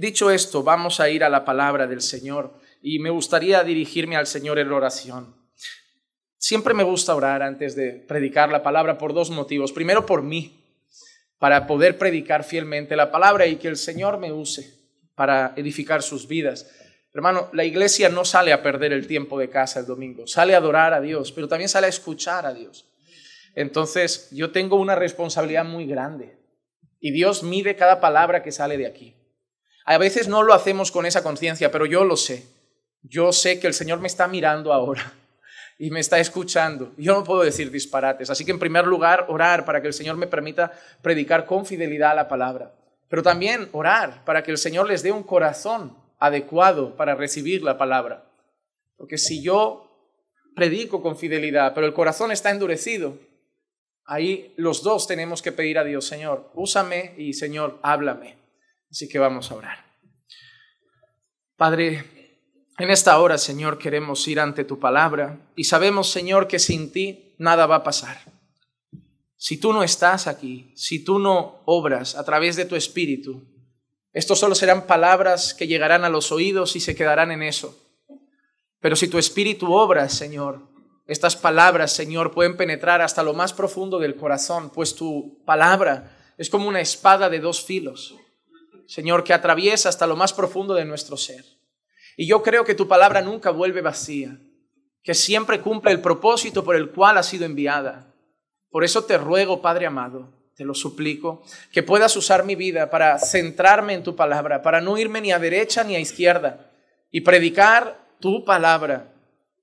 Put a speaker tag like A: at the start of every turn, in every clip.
A: Dicho esto, vamos a ir a la palabra del Señor y me gustaría dirigirme al Señor en oración. Siempre me gusta orar antes de predicar la palabra por dos motivos. Primero, por mí, para poder predicar fielmente la palabra y que el Señor me use para edificar sus vidas. Hermano, la iglesia no sale a perder el tiempo de casa el domingo, sale a adorar a Dios, pero también sale a escuchar a Dios. Entonces, yo tengo una responsabilidad muy grande y Dios mide cada palabra que sale de aquí. A veces no lo hacemos con esa conciencia, pero yo lo sé. Yo sé que el Señor me está mirando ahora y me está escuchando. Yo no puedo decir disparates. Así que en primer lugar, orar para que el Señor me permita predicar con fidelidad la palabra. Pero también orar para que el Señor les dé un corazón adecuado para recibir la palabra. Porque si yo predico con fidelidad, pero el corazón está endurecido, ahí los dos tenemos que pedir a Dios, Señor, úsame y Señor, háblame. Así que vamos a orar. Padre, en esta hora, Señor, queremos ir ante tu palabra y sabemos, Señor, que sin ti nada va a pasar. Si tú no estás aquí, si tú no obras a través de tu espíritu, estos solo serán palabras que llegarán a los oídos y se quedarán en eso. Pero si tu espíritu obra, Señor, estas palabras, Señor, pueden penetrar hasta lo más profundo del corazón, pues tu palabra es como una espada de dos filos Señor, que atraviesa hasta lo más profundo de nuestro ser. Y yo creo que tu palabra nunca vuelve vacía, que siempre cumple el propósito por el cual ha sido enviada. Por eso te ruego, Padre amado, te lo suplico, que puedas usar mi vida para centrarme en tu palabra, para no irme ni a derecha ni a izquierda y predicar tu palabra,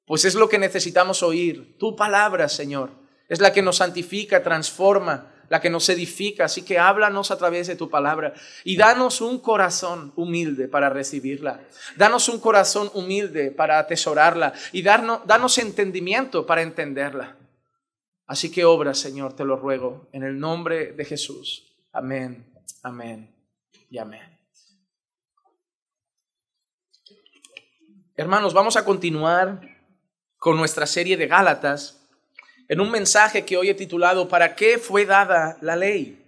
A: pues es lo que necesitamos oír, tu palabra, Señor. Es la que nos santifica, transforma, la que nos edifica. Así que háblanos a través de tu palabra y danos un corazón humilde para recibirla. Danos un corazón humilde para atesorarla y darnos, danos entendimiento para entenderla. Así que obra, Señor, te lo ruego, en el nombre de Jesús. Amén, amén y amén. Hermanos, vamos a continuar con nuestra serie de Gálatas en un mensaje que hoy he titulado ¿Para qué fue dada la ley?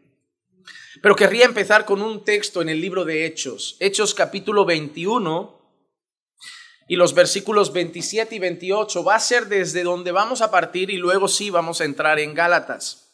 A: Pero querría empezar con un texto en el libro de Hechos, Hechos capítulo 21 y los versículos 27 y 28. Va a ser desde donde vamos a partir y luego sí vamos a entrar en Gálatas.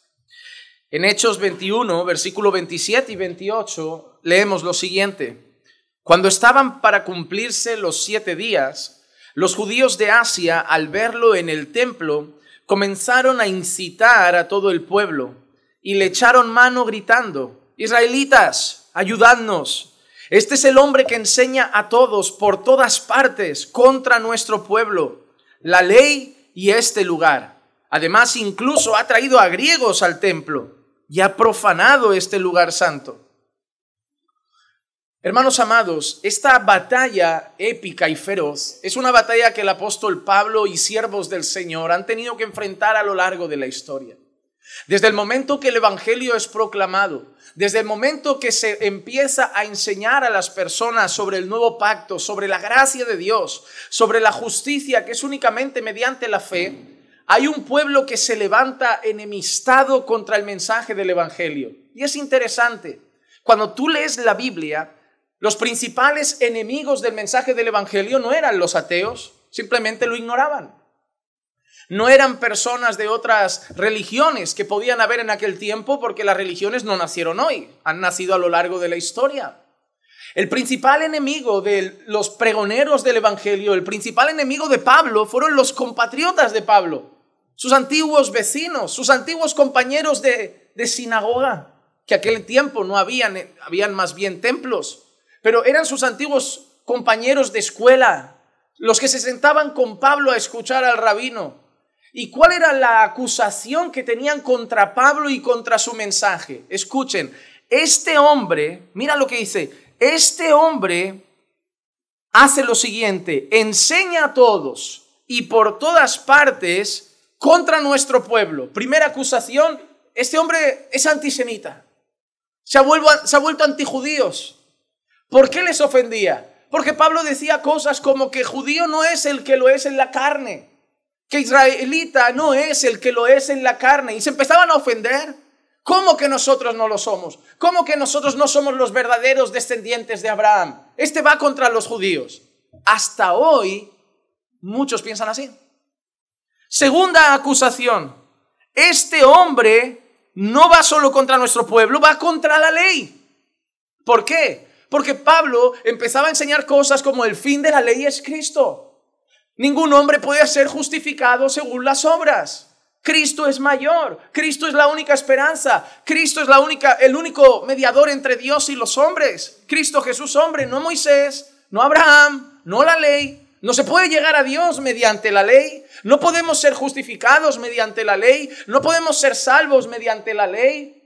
A: En Hechos 21, versículo 27 y 28, leemos lo siguiente. Cuando estaban para cumplirse los siete días, los judíos de Asia, al verlo en el templo, comenzaron a incitar a todo el pueblo y le echaron mano gritando, Israelitas, ayudadnos. Este es el hombre que enseña a todos por todas partes contra nuestro pueblo, la ley y este lugar. Además, incluso ha traído a griegos al templo y ha profanado este lugar santo. Hermanos amados, esta batalla épica y feroz es una batalla que el apóstol Pablo y siervos del Señor han tenido que enfrentar a lo largo de la historia. Desde el momento que el Evangelio es proclamado, desde el momento que se empieza a enseñar a las personas sobre el nuevo pacto, sobre la gracia de Dios, sobre la justicia que es únicamente mediante la fe, hay un pueblo que se levanta enemistado contra el mensaje del Evangelio. Y es interesante, cuando tú lees la Biblia, los principales enemigos del mensaje del Evangelio no eran los ateos, simplemente lo ignoraban. No eran personas de otras religiones que podían haber en aquel tiempo porque las religiones no nacieron hoy, han nacido a lo largo de la historia. El principal enemigo de los pregoneros del Evangelio, el principal enemigo de Pablo fueron los compatriotas de Pablo, sus antiguos vecinos, sus antiguos compañeros de, de sinagoga, que aquel tiempo no habían, habían más bien templos pero eran sus antiguos compañeros de escuela, los que se sentaban con Pablo a escuchar al rabino. ¿Y cuál era la acusación que tenían contra Pablo y contra su mensaje? Escuchen, este hombre, mira lo que dice, este hombre hace lo siguiente, enseña a todos y por todas partes contra nuestro pueblo. Primera acusación, este hombre es antisemita, se ha, vuelto, se ha vuelto antijudíos. ¿Por qué les ofendía? Porque Pablo decía cosas como que judío no es el que lo es en la carne, que israelita no es el que lo es en la carne, y se empezaban a ofender. ¿Cómo que nosotros no lo somos? ¿Cómo que nosotros no somos los verdaderos descendientes de Abraham? Este va contra los judíos. Hasta hoy, muchos piensan así. Segunda acusación. Este hombre no va solo contra nuestro pueblo, va contra la ley. ¿Por qué? Porque Pablo empezaba a enseñar cosas como el fin de la ley es Cristo. Ningún hombre puede ser justificado según las obras. Cristo es mayor, Cristo es la única esperanza, Cristo es la única, el único mediador entre Dios y los hombres. Cristo Jesús hombre, no Moisés, no Abraham, no la ley. No se puede llegar a Dios mediante la ley, no podemos ser justificados mediante la ley, no podemos ser salvos mediante la ley.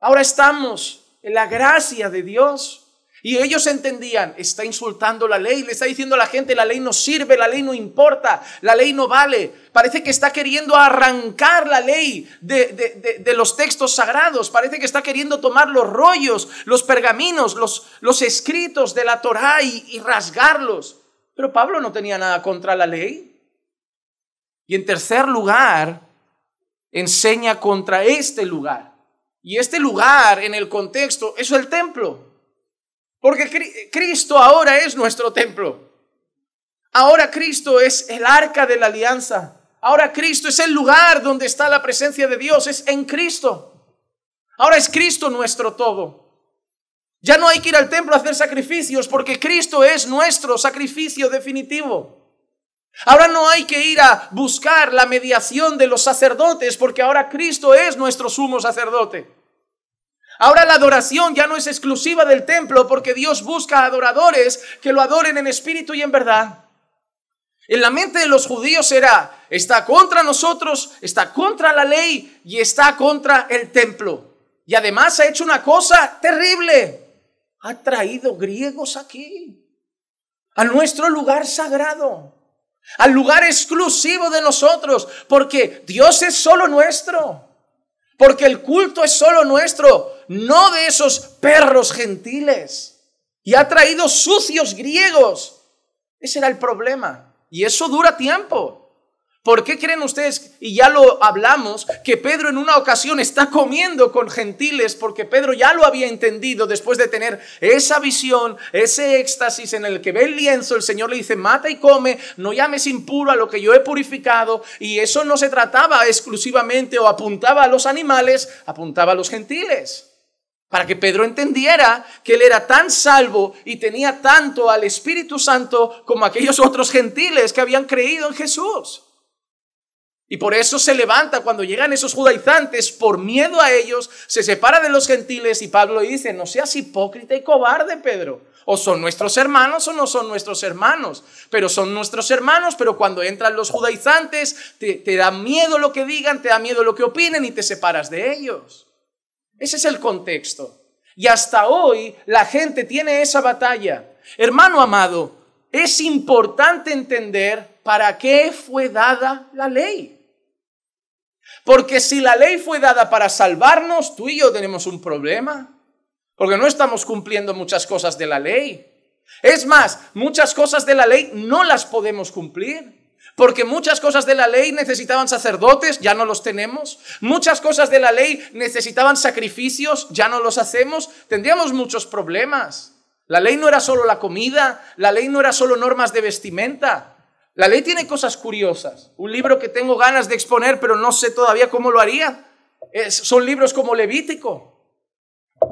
A: Ahora estamos la gracia de Dios. Y ellos entendían, está insultando la ley, le está diciendo a la gente, la ley no sirve, la ley no importa, la ley no vale. Parece que está queriendo arrancar la ley de, los textos sagrados, parece que está queriendo tomar los rollos, los pergaminos, los, los escritos de la Torá y rasgarlos. Pero Pablo no tenía nada contra la ley. Y en tercer lugar, enseña contra este lugar. Y este lugar en el contexto es el templo. Porque Cristo ahora es nuestro templo. Ahora Cristo es el arca de la alianza. Ahora Cristo es el lugar donde está la presencia de Dios. Es en Cristo. Ahora es Cristo nuestro todo. Ya no hay que ir al templo a hacer sacrificios porque Cristo es nuestro sacrificio definitivo. Ahora no hay que ir a buscar la mediación de los sacerdotes porque ahora Cristo es nuestro sumo sacerdote. Ahora la adoración ya no es exclusiva del templo porque Dios busca adoradores que lo adoren en espíritu y en verdad. En la mente de los judíos era, está contra nosotros, está contra la ley y está contra el templo. Y además ha hecho una cosa terrible. Ha traído griegos aquí, a nuestro lugar sagrado, al lugar exclusivo de nosotros, porque Dios es solo nuestro. Porque el culto es solo nuestro, no de esos perros gentiles. Y ha traído sucios griegos. Ese era el problema. Y eso dura tiempo. ¿Por qué creen ustedes, y ya lo hablamos, que Pedro en una ocasión está comiendo con gentiles? Porque Pedro ya lo había entendido después de tener esa visión, ese éxtasis en el que ve el lienzo, el Señor le dice, mata y come, no llames impuro a lo que yo he purificado. Y eso no se trataba exclusivamente o apuntaba a los animales, apuntaba a los gentiles. Para que Pedro entendiera que él era tan salvo y tenía tanto al Espíritu Santo como aquellos otros gentiles que habían creído en Jesús. Y por eso se levanta cuando llegan esos judaizantes, por miedo a ellos, se separa de los gentiles y Pablo dice, no seas hipócrita y cobarde, Pedro. O son nuestros hermanos o no son nuestros hermanos. Pero son nuestros hermanos, pero cuando entran los judaizantes, te, da miedo lo que digan, te da miedo lo que opinen y te separas de ellos. Ese es el contexto. Y hasta hoy la gente tiene esa batalla. Hermano amado, es importante entender para qué fue dada la ley. Porque si la ley fue dada para salvarnos, tú y yo tenemos un problema. Porque no estamos cumpliendo muchas cosas de la ley. Es más, muchas cosas de la ley no las podemos cumplir. Porque muchas cosas de la ley necesitaban sacerdotes, ya no los tenemos. Muchas cosas de la ley necesitaban sacrificios, ya no los hacemos. Tendríamos muchos problemas. La ley no era solo la comida, la ley no era solo normas de vestimenta. La ley tiene cosas curiosas. Un libro que tengo ganas de exponer, pero no sé todavía cómo lo haría. son libros como Levítico.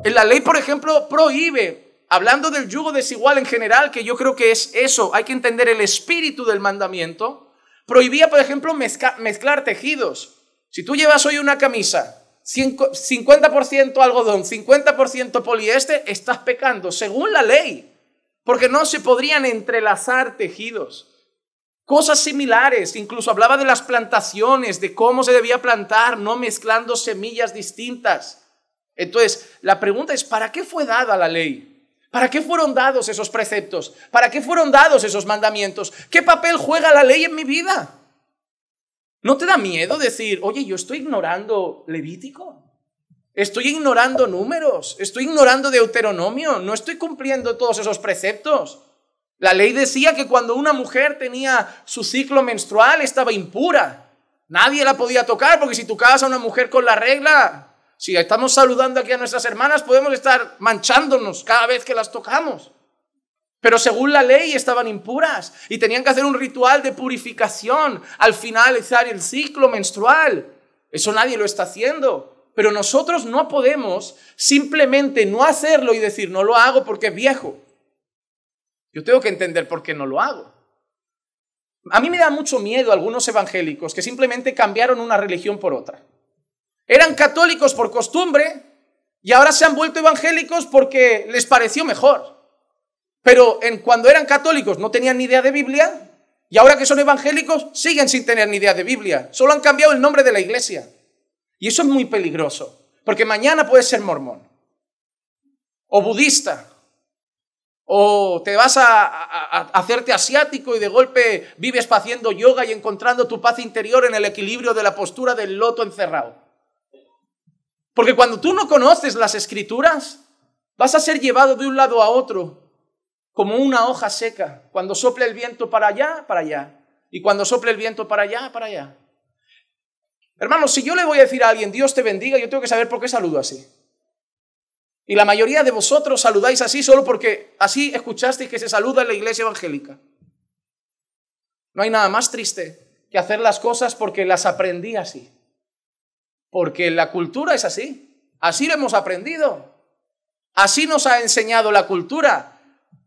A: En la ley, por ejemplo, prohíbe, hablando del yugo desigual en general, que yo creo que es eso, hay que entender el espíritu del mandamiento, prohibía, por ejemplo, mezclar tejidos. Si tú llevas hoy una camisa, 50% algodón, 50% poliéster, estás pecando, según la ley, porque no se podrían entrelazar tejidos. Cosas similares, incluso hablaba de las plantaciones, de cómo se debía plantar, no mezclando semillas distintas. Entonces, la pregunta es, ¿para qué fue dada la ley? ¿Para qué fueron dados esos preceptos? ¿Para qué fueron dados esos mandamientos? ¿Qué papel juega la ley en mi vida? ¿No te da miedo decir, oye, yo estoy ignorando Levítico? Estoy ignorando números, estoy ignorando Deuteronomio, no estoy cumpliendo todos esos preceptos. La ley decía que cuando una mujer tenía su ciclo menstrual estaba impura. Nadie la podía tocar porque si tocabas a una mujer con la regla, Si estamos saludando aquí a nuestras hermanas, podemos estar manchándonos cada vez que las tocamos. Pero según la ley estaban impuras y tenían que hacer un ritual de purificación al finalizar el ciclo menstrual. Eso nadie lo está haciendo. Pero nosotros no podemos simplemente no hacerlo y decir, no lo hago porque es viejo. Yo tengo que entender por qué no lo hago. A mí me da mucho miedo algunos evangélicos que simplemente cambiaron una religión por otra. Eran católicos por costumbre y ahora se han vuelto evangélicos porque les pareció mejor. Pero en, cuando eran católicos no tenían ni idea de Biblia y ahora que son evangélicos siguen sin tener ni idea de Biblia. Solo han cambiado el nombre de la iglesia. Y eso es muy peligroso, porque mañana puedes ser mormón o budista o te vas a, hacerte asiático y de golpe vives haciendo yoga y encontrando tu paz interior en el equilibrio de la postura del loto encerrado. Porque cuando tú no conoces las escrituras, vas a ser llevado de un lado a otro como una hoja seca. Cuando sople el viento para allá, para allá. Y cuando sople el viento para allá, para allá. Hermanos, si yo le voy a decir a alguien, Dios te bendiga, yo tengo que saber por qué saludo así. Y la mayoría de vosotros saludáis así solo porque así escuchasteis que se saluda en la iglesia evangélica. No hay nada más triste que hacer las cosas porque las aprendí así. Porque la cultura es así. Así lo hemos aprendido. Así nos ha enseñado la cultura.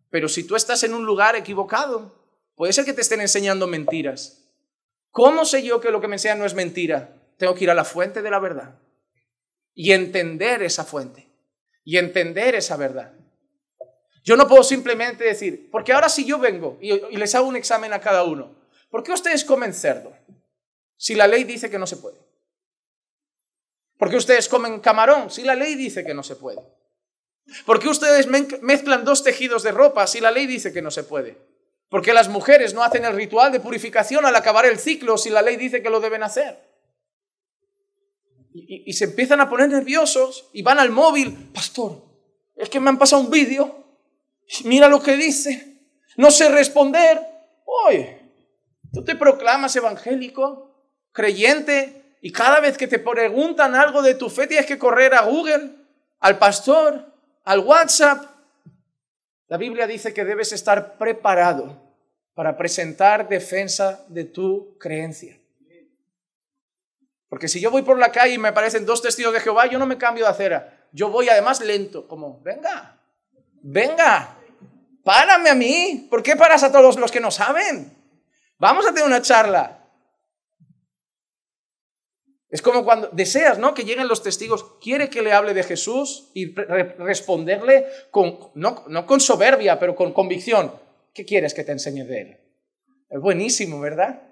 A: Pero si tú estás en un lugar equivocado, puede ser que te estén enseñando mentiras. ¿Cómo sé yo que lo que me enseñan no es mentira? Tengo que ir a la fuente de la verdad y entender esa fuente y entender esa verdad. Yo no puedo simplemente decir, porque ahora si yo vengo y, les hago un examen a cada uno, ¿por qué ustedes comen cerdo? Si la ley dice que no se puede. ¿Por qué ustedes comen camarón? Si la ley dice que no se puede. ¿Por qué ustedes mezclan dos tejidos de ropa si la ley dice que no se puede? ¿Por qué las mujeres no hacen el ritual de purificación al acabar el ciclo si la ley dice que lo deben hacer? Y, se empiezan a poner nerviosos y van al móvil, pastor, es que me han pasado un vídeo, mira lo que dice, no sé responder. Oye, tú te proclamas evangélico, creyente, y cada vez que te preguntan algo de tu fe tienes que correr a Google, al pastor, al WhatsApp. La Biblia dice que debes estar preparado para presentar defensa de tu creencia. Porque si yo voy por la calle y me aparecen dos testigos de Jehová, yo no me cambio de acera. Yo voy además lento, como, venga, venga, párame a mí. ¿Por qué paras a todos los que no saben? Vamos a tener una charla. Es como cuando deseas, ¿no? Que lleguen los testigos, quiere que le hable de Jesús y responderle con, no, no con soberbia, pero con convicción. ¿Qué quieres que te enseñe de él? Es buenísimo, ¿verdad?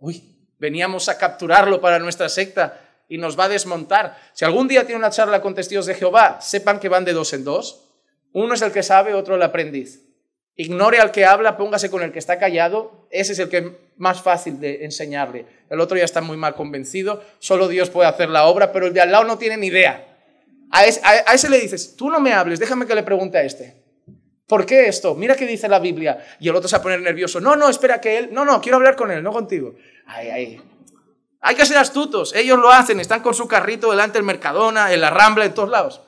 A: uy, Veníamos a capturarlo para nuestra secta y nos va a desmontar. Si algún día tiene una charla con testigos de Jehová, sepan que van de dos en dos. Uno es el que sabe, otro el aprendiz. Ignore al que habla, póngase con el que está callado. Ese es el que es más fácil de enseñarle. El otro ya está muy mal convencido. Solo Dios puede hacer la obra, pero el de al lado no tiene ni idea. A ese, a ese le dices, tú no me hables, déjame que le pregunte a este. ¿Por qué esto? Mira qué dice la Biblia. Y el otro se va a poner nervioso. No, no, espera que él. No, no, quiero hablar con él, no contigo. Ay, ay. Hay que ser astutos. Ellos lo hacen. Están con su carrito delante del Mercadona, en la Rambla, en todos lados.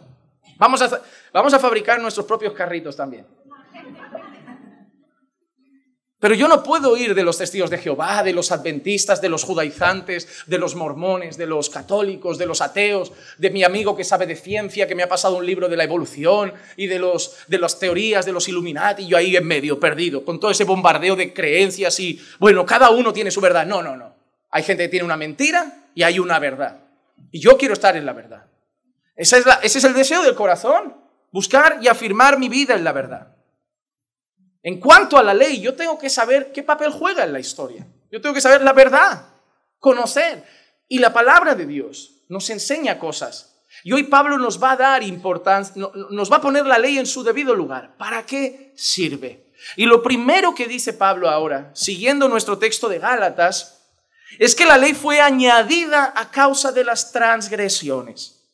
A: Vamos a, vamos a fabricar nuestros propios carritos también. Pero yo no puedo ir de los testigos de Jehová, de los adventistas, de los judaizantes, de los mormones, de los católicos, de los ateos, de mi amigo que sabe de ciencia, que me ha pasado un libro de la evolución y de, los, de las teorías de los Illuminati, y yo ahí en medio, perdido, con todo ese bombardeo de creencias y, bueno, cada uno tiene su verdad. No, no, no. Hay gente que tiene una mentira y hay una verdad. Y yo quiero estar en la verdad. es ese es el deseo del corazón, buscar y afirmar mi vida en la verdad. En cuanto a la ley, yo tengo que saber qué papel juega en la historia. Yo tengo que saber la verdad, conocer. Y la palabra de Dios nos enseña cosas. Y hoy Pablo nos va a dar importancia, nos va a poner la ley en su debido lugar. ¿Para qué sirve? Y lo primero que dice Pablo ahora, siguiendo nuestro texto de Gálatas, es que la ley fue añadida a causa de las transgresiones.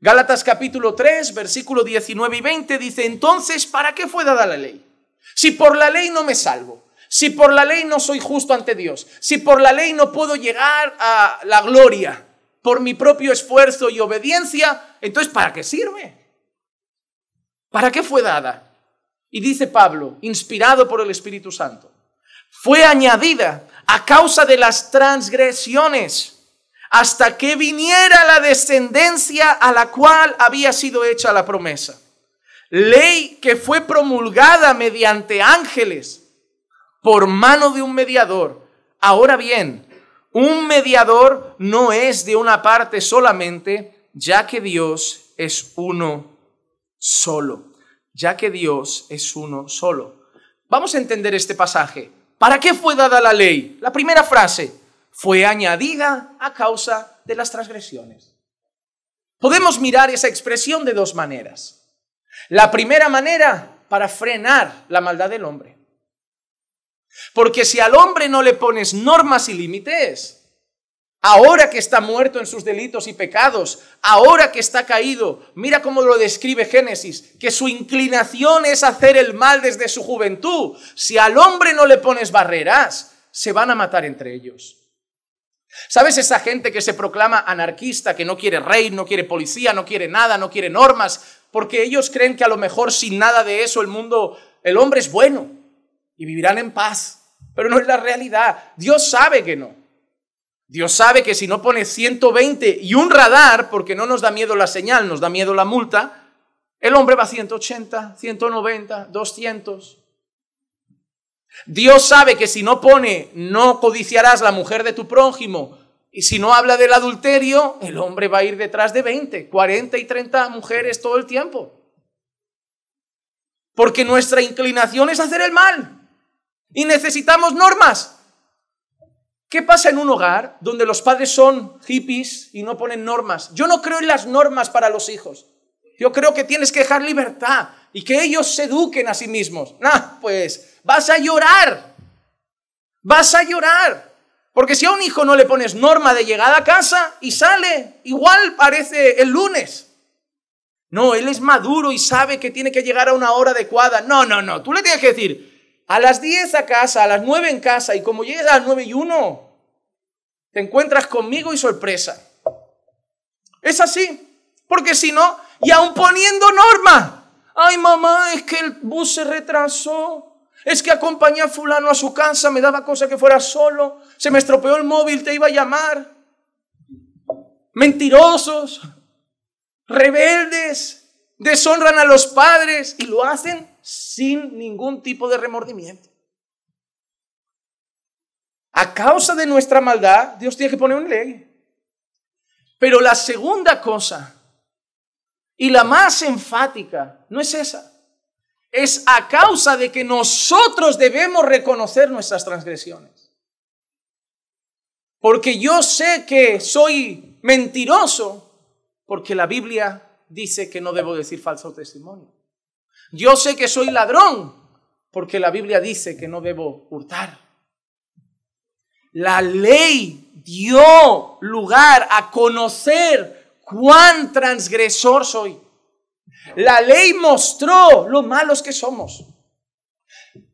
A: Gálatas capítulo 3, versículo 19 y 20 dice, entonces, ¿para qué fue dada la ley? Si por la ley no me salvo, si por la ley no soy justo ante Dios, si por la ley no puedo llegar a la gloria, por mi propio esfuerzo y obediencia, entonces ¿para qué sirve? ¿Para qué fue dada? Y dice Pablo, inspirado por el Espíritu Santo, fue añadida a causa de las transgresiones hasta que viniera la descendencia a la cual había sido hecha la promesa. Ley que fue promulgada mediante ángeles por mano de un mediador. Ahora bien, un mediador no es de una parte solamente, ya que Dios es uno solo, ya que Dios es uno solo. Vamos a entender este pasaje. ¿Para qué fue dada la ley? La primera frase, fue añadida a causa de las transgresiones. Podemos mirar esa expresión de dos maneras. La primera manera, para frenar la maldad del hombre. Porque si al hombre no le pones normas y límites, ahora que está muerto en sus delitos y pecados, ahora que está caído, mira cómo lo describe Génesis, que su inclinación es hacer el mal desde su juventud. Si al hombre no le pones barreras, se van a matar entre ellos. ¿Sabes esa gente que se proclama anarquista, que no quiere rey, no quiere policía, no quiere nada, no quiere normas, porque ellos creen que a lo mejor sin nada de eso el mundo, el hombre es bueno y vivirán en paz? Pero no es la realidad. Dios sabe que no. Dios sabe que si no pone 120 y un radar, porque no nos da miedo la señal, nos da miedo la multa, el hombre va a 180, 190, 200. Dios sabe que si no pone, no codiciarás la mujer de tu prójimo, y si no habla del adulterio, el hombre va a ir detrás de 20, 40 y 30 mujeres todo el tiempo. Porque nuestra inclinación es hacer el mal. Y necesitamos normas. ¿Qué pasa en un hogar donde los padres son hippies y no ponen normas? Yo no creo en las normas para los hijos. Yo creo que tienes que dejar libertad y que ellos se eduquen a sí mismos. Nah, pues vas a llorar. Vas a llorar. Porque si a un hijo no le pones norma de llegada a casa y sale, igual parece el lunes. No, él es maduro y sabe que tiene que llegar a una hora adecuada. No, no, no. Tú le tienes que decir, a las 10 a casa, a las 9 en casa, y como llegas a las 9 y 1, te encuentras conmigo y sorpresa. Es así. Porque si no, y aún poniendo norma, Ay, mamá, es que el bus se retrasó. Es que acompañé a fulano a su casa, me daba cosa que fuera solo. Se me estropeó el móvil, te iba a llamar. Mentirosos, rebeldes, deshonran a los padres y lo hacen sin ningún tipo de remordimiento. A causa de nuestra maldad, Dios tiene que poner una ley. Pero la segunda cosa y la más enfática no es esa. Es a causa de que nosotros debemos reconocer nuestras transgresiones. Porque yo sé que soy mentiroso porque la Biblia dice que no debo decir falso testimonio. Yo sé que soy ladrón porque la Biblia dice que no debo hurtar. La ley dio lugar a conocer cuán transgresor soy. La ley mostró lo malos que somos.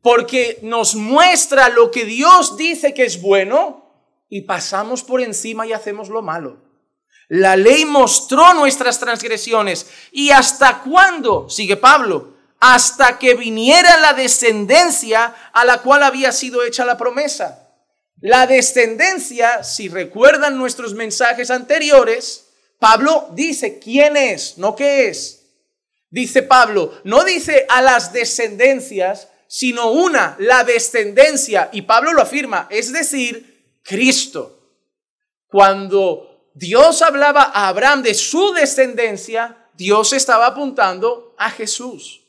A: Porque nos muestra lo que Dios dice que es bueno y pasamos por encima y hacemos lo malo. La ley mostró nuestras transgresiones. ¿Y hasta cuándo? Sigue Pablo. Hasta que viniera la descendencia a la cual había sido hecha la promesa. La descendencia, si recuerdan nuestros mensajes anteriores, Pablo dice quién es, no qué es. Dice Pablo, no dice a las descendencias, sino una, la descendencia. Y Pablo lo afirma, es decir, Cristo. Cuando Dios hablaba a Abraham de su descendencia, Dios estaba apuntando a Jesús.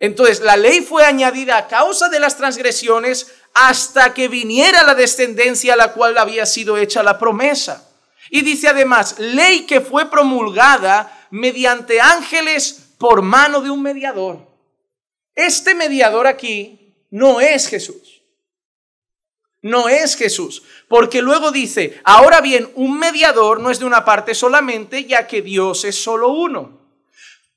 A: Entonces, la ley fue añadida a causa de las transgresiones hasta que viniera la descendencia a la cual había sido hecha la promesa. Y dice además, ley que fue promulgada mediante ángeles por mano de un mediador. Este mediador aquí no es Jesús. No es Jesús. Porque luego dice, ahora bien, un mediador no es de una parte solamente, ya que Dios es solo uno.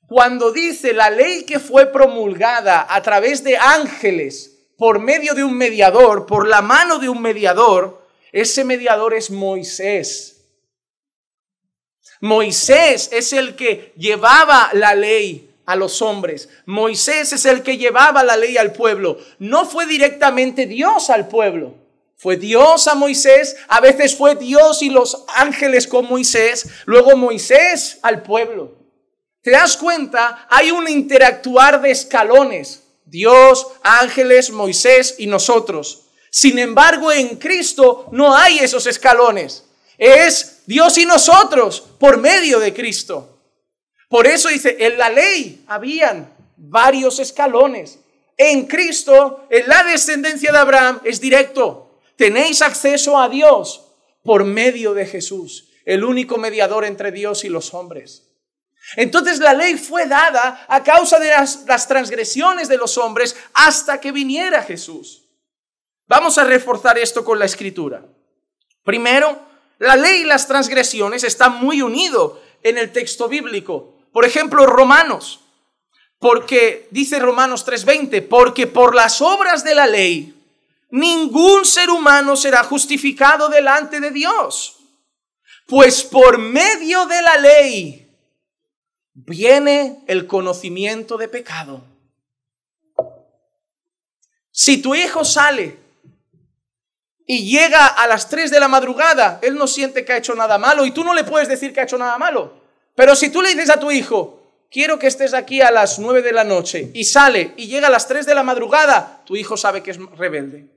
A: Cuando dice la ley que fue promulgada a través de ángeles por medio de un mediador, por la mano de un mediador, ese mediador es Moisés. Moisés es el que llevaba la ley a los hombres. Moisés es el que llevaba la ley al pueblo. No fue directamente Dios al pueblo. Fue Dios a Moisés, a veces fue Dios y los ángeles con Moisés, luego Moisés al pueblo. ¿Te das cuenta? Hay un interactuar de escalones. Dios, ángeles, Moisés y nosotros. Sin embargo, en Cristo no hay esos escalones. Es Dios y nosotros por medio de Cristo. Por eso dice, en la ley habían varios escalones. En Cristo, en la descendencia de Abraham, es directo. Tenéis acceso a Dios por medio de Jesús, el único mediador entre Dios y los hombres. Entonces la ley fue dada a causa de las, las, transgresiones de los hombres hasta que viniera Jesús. Vamos a reforzar esto con la escritura. Primero, la ley y las transgresiones están muy unidos en el texto bíblico. Por ejemplo, Romanos, porque dice Romanos 3:20, porque por las obras de la ley ningún ser humano será justificado delante de Dios, pues por medio de la ley viene el conocimiento de pecado. Si tu hijo sale y llega a las 3 de la madrugada, él no siente que ha hecho nada malo y tú no le puedes decir que ha hecho nada malo. Pero si tú le dices a tu hijo, quiero que estés aquí a las nueve de la noche y sale y llega a las tres de la madrugada, tu hijo sabe que es rebelde.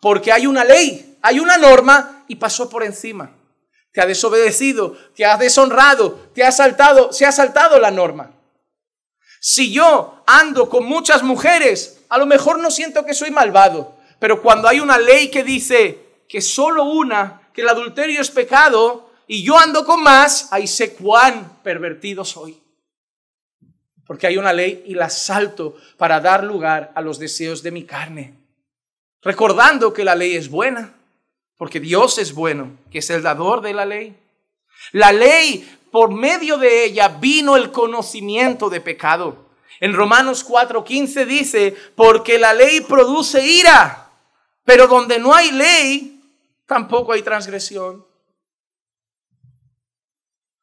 A: Porque hay una ley, hay una norma y pasó por encima. Te ha desobedecido, te ha deshonrado, te ha saltado, se ha saltado la norma. Si yo ando con muchas mujeres, a lo mejor no siento que soy malvado, pero cuando hay una ley que dice que solo una, que el adulterio es pecado, y yo ando con más, ahí sé cuán pervertido soy. Porque hay una ley y la salto para dar lugar a los deseos de mi carne. Recordando que la ley es buena, porque Dios es bueno, que es el dador de la ley. La ley, por medio de ella, vino el conocimiento de pecado. En Romanos 4:15 dice, porque la ley produce ira, pero donde no hay ley, tampoco hay transgresión.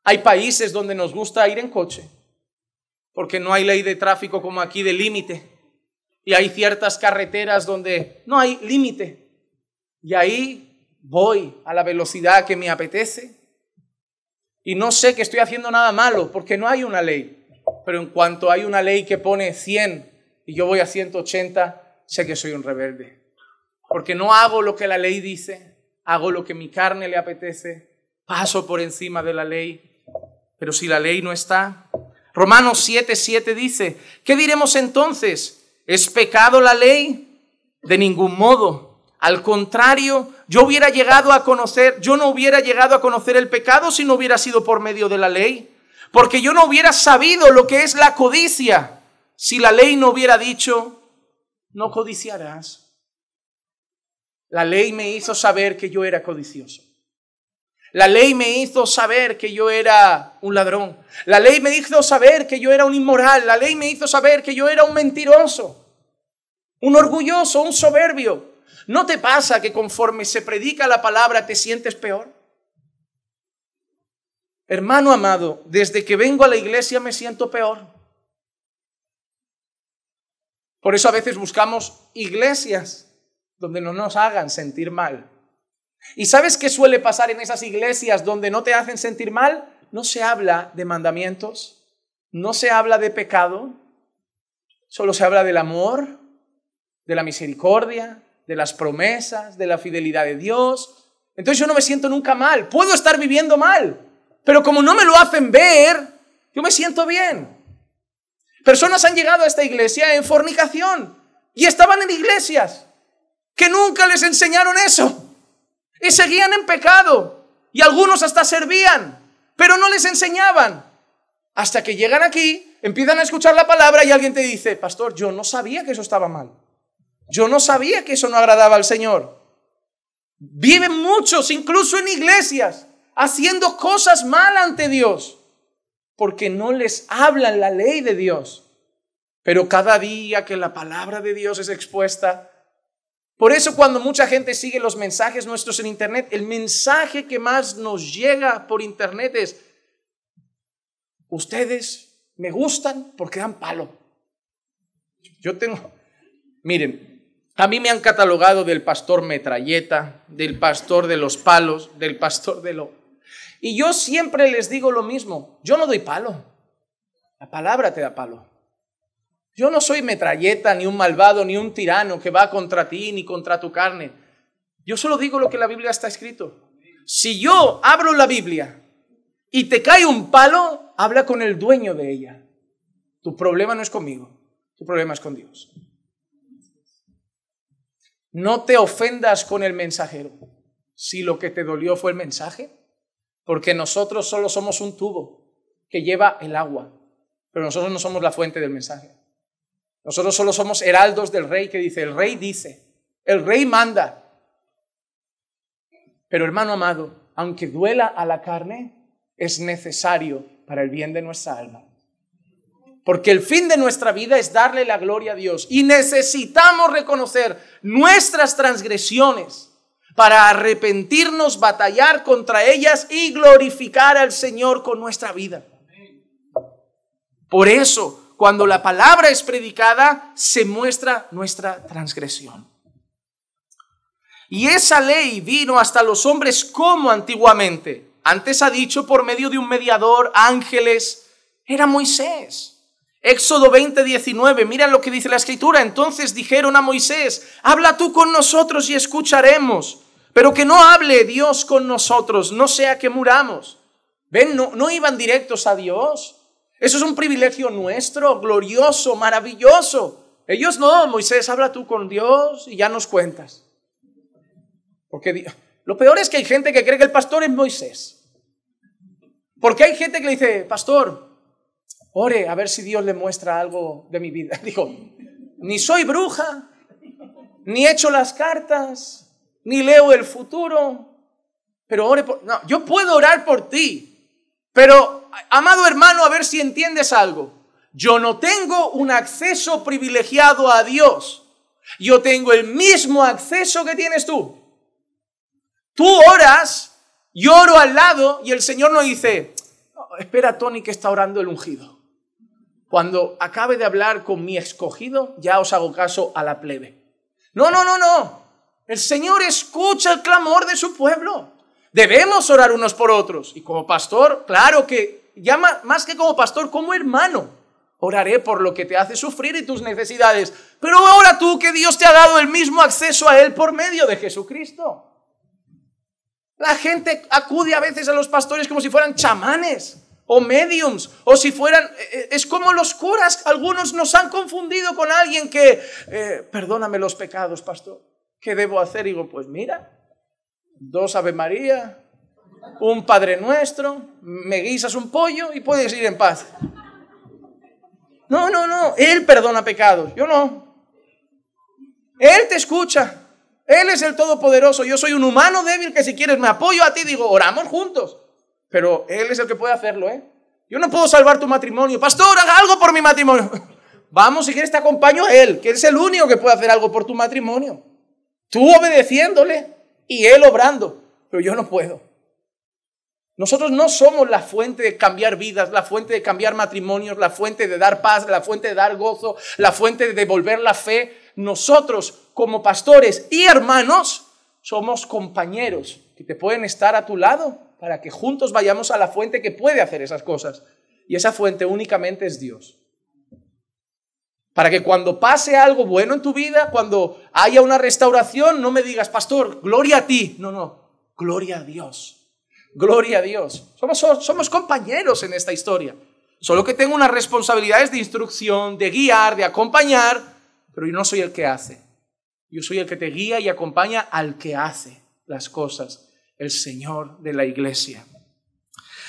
A: Hay países donde nos gusta ir en coche, porque no hay ley de tráfico como aquí de límite. Y hay ciertas carreteras donde no hay límite. Y ahí voy a la velocidad que me apetece. Y no sé que estoy haciendo nada malo, porque no hay una ley. Pero en cuanto hay una ley que pone 100 y yo voy a 180, sé que soy un rebelde. Porque no hago lo que la ley dice, hago lo que mi carne le apetece, paso por encima de la ley pero si la ley no está. Romanos 7, 7 dice, ¿qué diremos entonces? ¿Es pecado la ley? De ningún modo. Al contrario, yo hubiera llegado a conocer, yo no hubiera llegado a conocer el pecado si no hubiera sido por medio de la ley. Porque yo no hubiera sabido lo que es la codicia si la ley no hubiera dicho, no codiciarás. La ley me hizo saber que yo era codicioso. La ley me hizo saber que yo era un ladrón. La ley me hizo saber que yo era un inmoral. La ley me hizo saber que yo era un mentiroso, un orgulloso, un soberbio. ¿No te pasa que conforme se predica la palabra te sientes peor? Hermano amado, desde que vengo a la iglesia me siento peor. Por eso a veces buscamos iglesias donde no nos hagan sentir mal. ¿Y sabes qué suele pasar en esas iglesias donde no te hacen sentir mal? No se habla de mandamientos, no se habla de pecado, solo se habla del amor, de la misericordia, de las promesas, de la fidelidad de Dios. Entonces yo no me siento nunca mal. Puedo estar viviendo mal, pero como no me lo hacen ver, yo me siento bien. Personas han llegado a esta iglesia en fornicación y estaban en iglesias que nunca les enseñaron eso y seguían en pecado. Y algunos hasta servían, pero no les enseñaban. Hasta que llegan aquí, empiezan a escuchar la palabra y alguien te dice, pastor, yo no sabía que eso estaba mal. Yo no sabía que eso no agradaba al Señor. Viven muchos, incluso en iglesias, haciendo cosas mal ante Dios, porque no les hablan la ley de Dios. Pero cada día que la palabra de Dios es expuesta, por eso cuando mucha gente sigue los mensajes nuestros en Internet, el mensaje que más nos llega por Internet es, ustedes me gustan porque dan palo. Yo tengo, miren, a mí me han catalogado del pastor metralleta, del pastor de los palos, del pastor de lo... Y yo siempre les digo lo mismo, yo no doy palo, la palabra te da palo. Yo no soy metralleta, ni un malvado, ni un tirano que va contra ti, ni contra tu carne. Yo solo digo lo que la Biblia está escrito. Si yo abro la Biblia y te cae un palo, habla con el dueño de ella. Tu problema no es conmigo, tu problema es con Dios. No te ofendas con el mensajero si lo que te dolió fue el mensaje, porque nosotros solo somos un tubo que lleva el agua, pero nosotros no somos la fuente del mensaje. Nosotros solo somos heraldos del rey que dice, el rey dice, el rey manda. Pero hermano amado, aunque duela a la carne, es necesario para el bien de nuestra alma. Porque el fin de nuestra vida es darle la gloria a Dios. Y necesitamos reconocer nuestras transgresiones para arrepentirnos, batallar contra ellas y glorificar al Señor con nuestra vida. Por eso, cuando la palabra es predicada, se muestra nuestra transgresión. Y esa ley vino hasta los hombres como antiguamente. Antes ha dicho por medio de un mediador, ángeles, era Moisés. Éxodo 20, 19, mira lo que dice la escritura. Entonces dijeron a Moisés, habla tú con nosotros y escucharemos, pero que no hable Dios con nosotros, no sea que muramos. Ven, no, no iban directos a Dios. Eso es un privilegio nuestro, glorioso, maravilloso. Ellos no, Moisés, habla tú con Dios y ya nos cuentas. Porque lo peor es que hay gente que cree que el pastor es Moisés. Porque hay gente que le dice, pastor, ore a ver si Dios le muestra algo de mi vida. Digo, ni soy bruja, ni echo las cartas, ni leo el futuro, pero ore por... No, yo puedo orar por ti, pero, amado hermano, a ver si entiendes algo. Yo no tengo un acceso privilegiado a Dios. Yo tengo el mismo acceso que tienes tú. Tú oras, lloro al lado y el Señor no dice, espera Tony que está orando el ungido. Cuando acabe de hablar con mi escogido, ya os hago caso a la plebe. No, no, no, no. El Señor escucha el clamor de su pueblo. Debemos orar unos por otros. Y como pastor, claro que, ya más que como pastor, como hermano, oraré por lo que te hace sufrir y tus necesidades. Pero ahora tú que Dios te ha dado el mismo acceso a Él por medio de Jesucristo. La gente acude a veces a los pastores como si fueran chamanes o mediums, o si fueran, eh, eh, es como los curas, algunos nos han confundido con alguien que, eh, perdóname los pecados, pastor, ¿qué debo hacer? Y digo, pues mira, dos Ave María, un Padre Nuestro, me guisas un pollo y puedes ir en paz. No, no, no, Él perdona pecados, yo no. Él te escucha. Él es el Todopoderoso. Yo soy un humano débil que si quieres me apoyo a ti, digo, oramos juntos. Pero Él es el que puede hacerlo, ¿eh? Yo no puedo salvar tu matrimonio. Pastor, haga algo por mi matrimonio. Vamos, si quieres te acompaño a Él, que es el único que puede hacer algo por tu matrimonio. Tú obedeciéndole y Él obrando. Pero yo no puedo. Nosotros no somos la fuente de cambiar vidas, la fuente de cambiar matrimonios, la fuente de dar paz, la fuente de dar gozo, la fuente de devolver la fe. Nosotros como pastores y hermanos somos compañeros que te pueden estar a tu lado para que juntos vayamos a la fuente que puede hacer esas cosas. Y esa fuente únicamente es Dios. Para que cuando pase algo bueno en tu vida, cuando haya una restauración, no me digas, pastor, gloria a ti. No, no, gloria a Dios. Gloria a Dios. Somos, somos compañeros en esta historia. Solo que tengo unas responsabilidades de instrucción, de guiar, de acompañar, pero yo no soy el que hace. Yo soy el que te guía y acompaña al que hace las cosas, el Señor de la iglesia.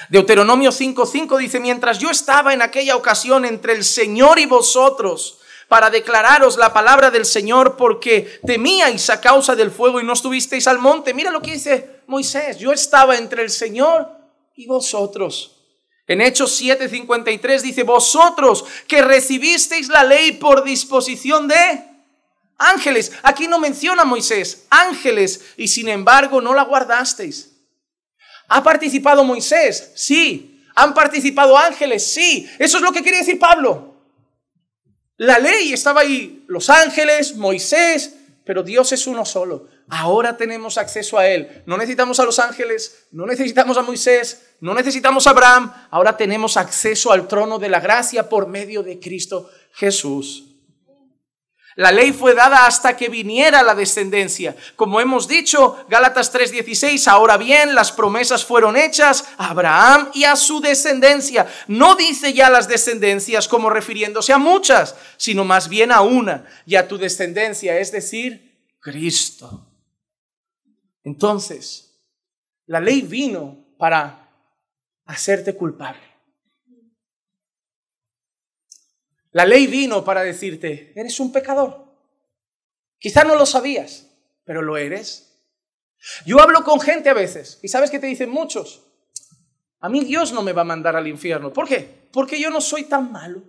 A: Deuteronomio 5:5 dice, mientras yo estaba en aquella ocasión entre el Señor y vosotros, para declararos la palabra del Señor, porque temíais a causa del fuego y no estuvisteis al monte. Mira lo que dice Moisés, yo estaba entre el Señor y vosotros. En Hechos 7:53 dice, vosotros que recibisteis la ley por disposición de Ángeles, aquí no menciona Moisés, ángeles, y sin embargo no la guardasteis. ¿Ha participado Moisés? Sí. ¿Han participado ángeles? Sí. Eso es lo que quiere decir Pablo. La ley estaba ahí, los ángeles, Moisés, pero Dios es uno solo. Ahora tenemos acceso a Él. No necesitamos a los ángeles, no necesitamos a Moisés, no necesitamos a Abraham. Ahora tenemos acceso al trono de la gracia por medio de Cristo Jesús. La ley fue dada hasta que viniera la descendencia. Como hemos dicho, Gálatas 3:16, ahora bien, las promesas fueron hechas a Abraham y a su descendencia. No dice ya las descendencias como refiriéndose a muchas, sino más bien a una y a tu descendencia, es decir, Cristo. Entonces, la ley vino para hacerte culpable. La ley vino para decirte, eres un pecador. Quizás no lo sabías, pero lo eres. Yo hablo con gente a veces y sabes que te dicen muchos, a mí Dios no me va a mandar al infierno. ¿Por qué? Porque yo no soy tan malo.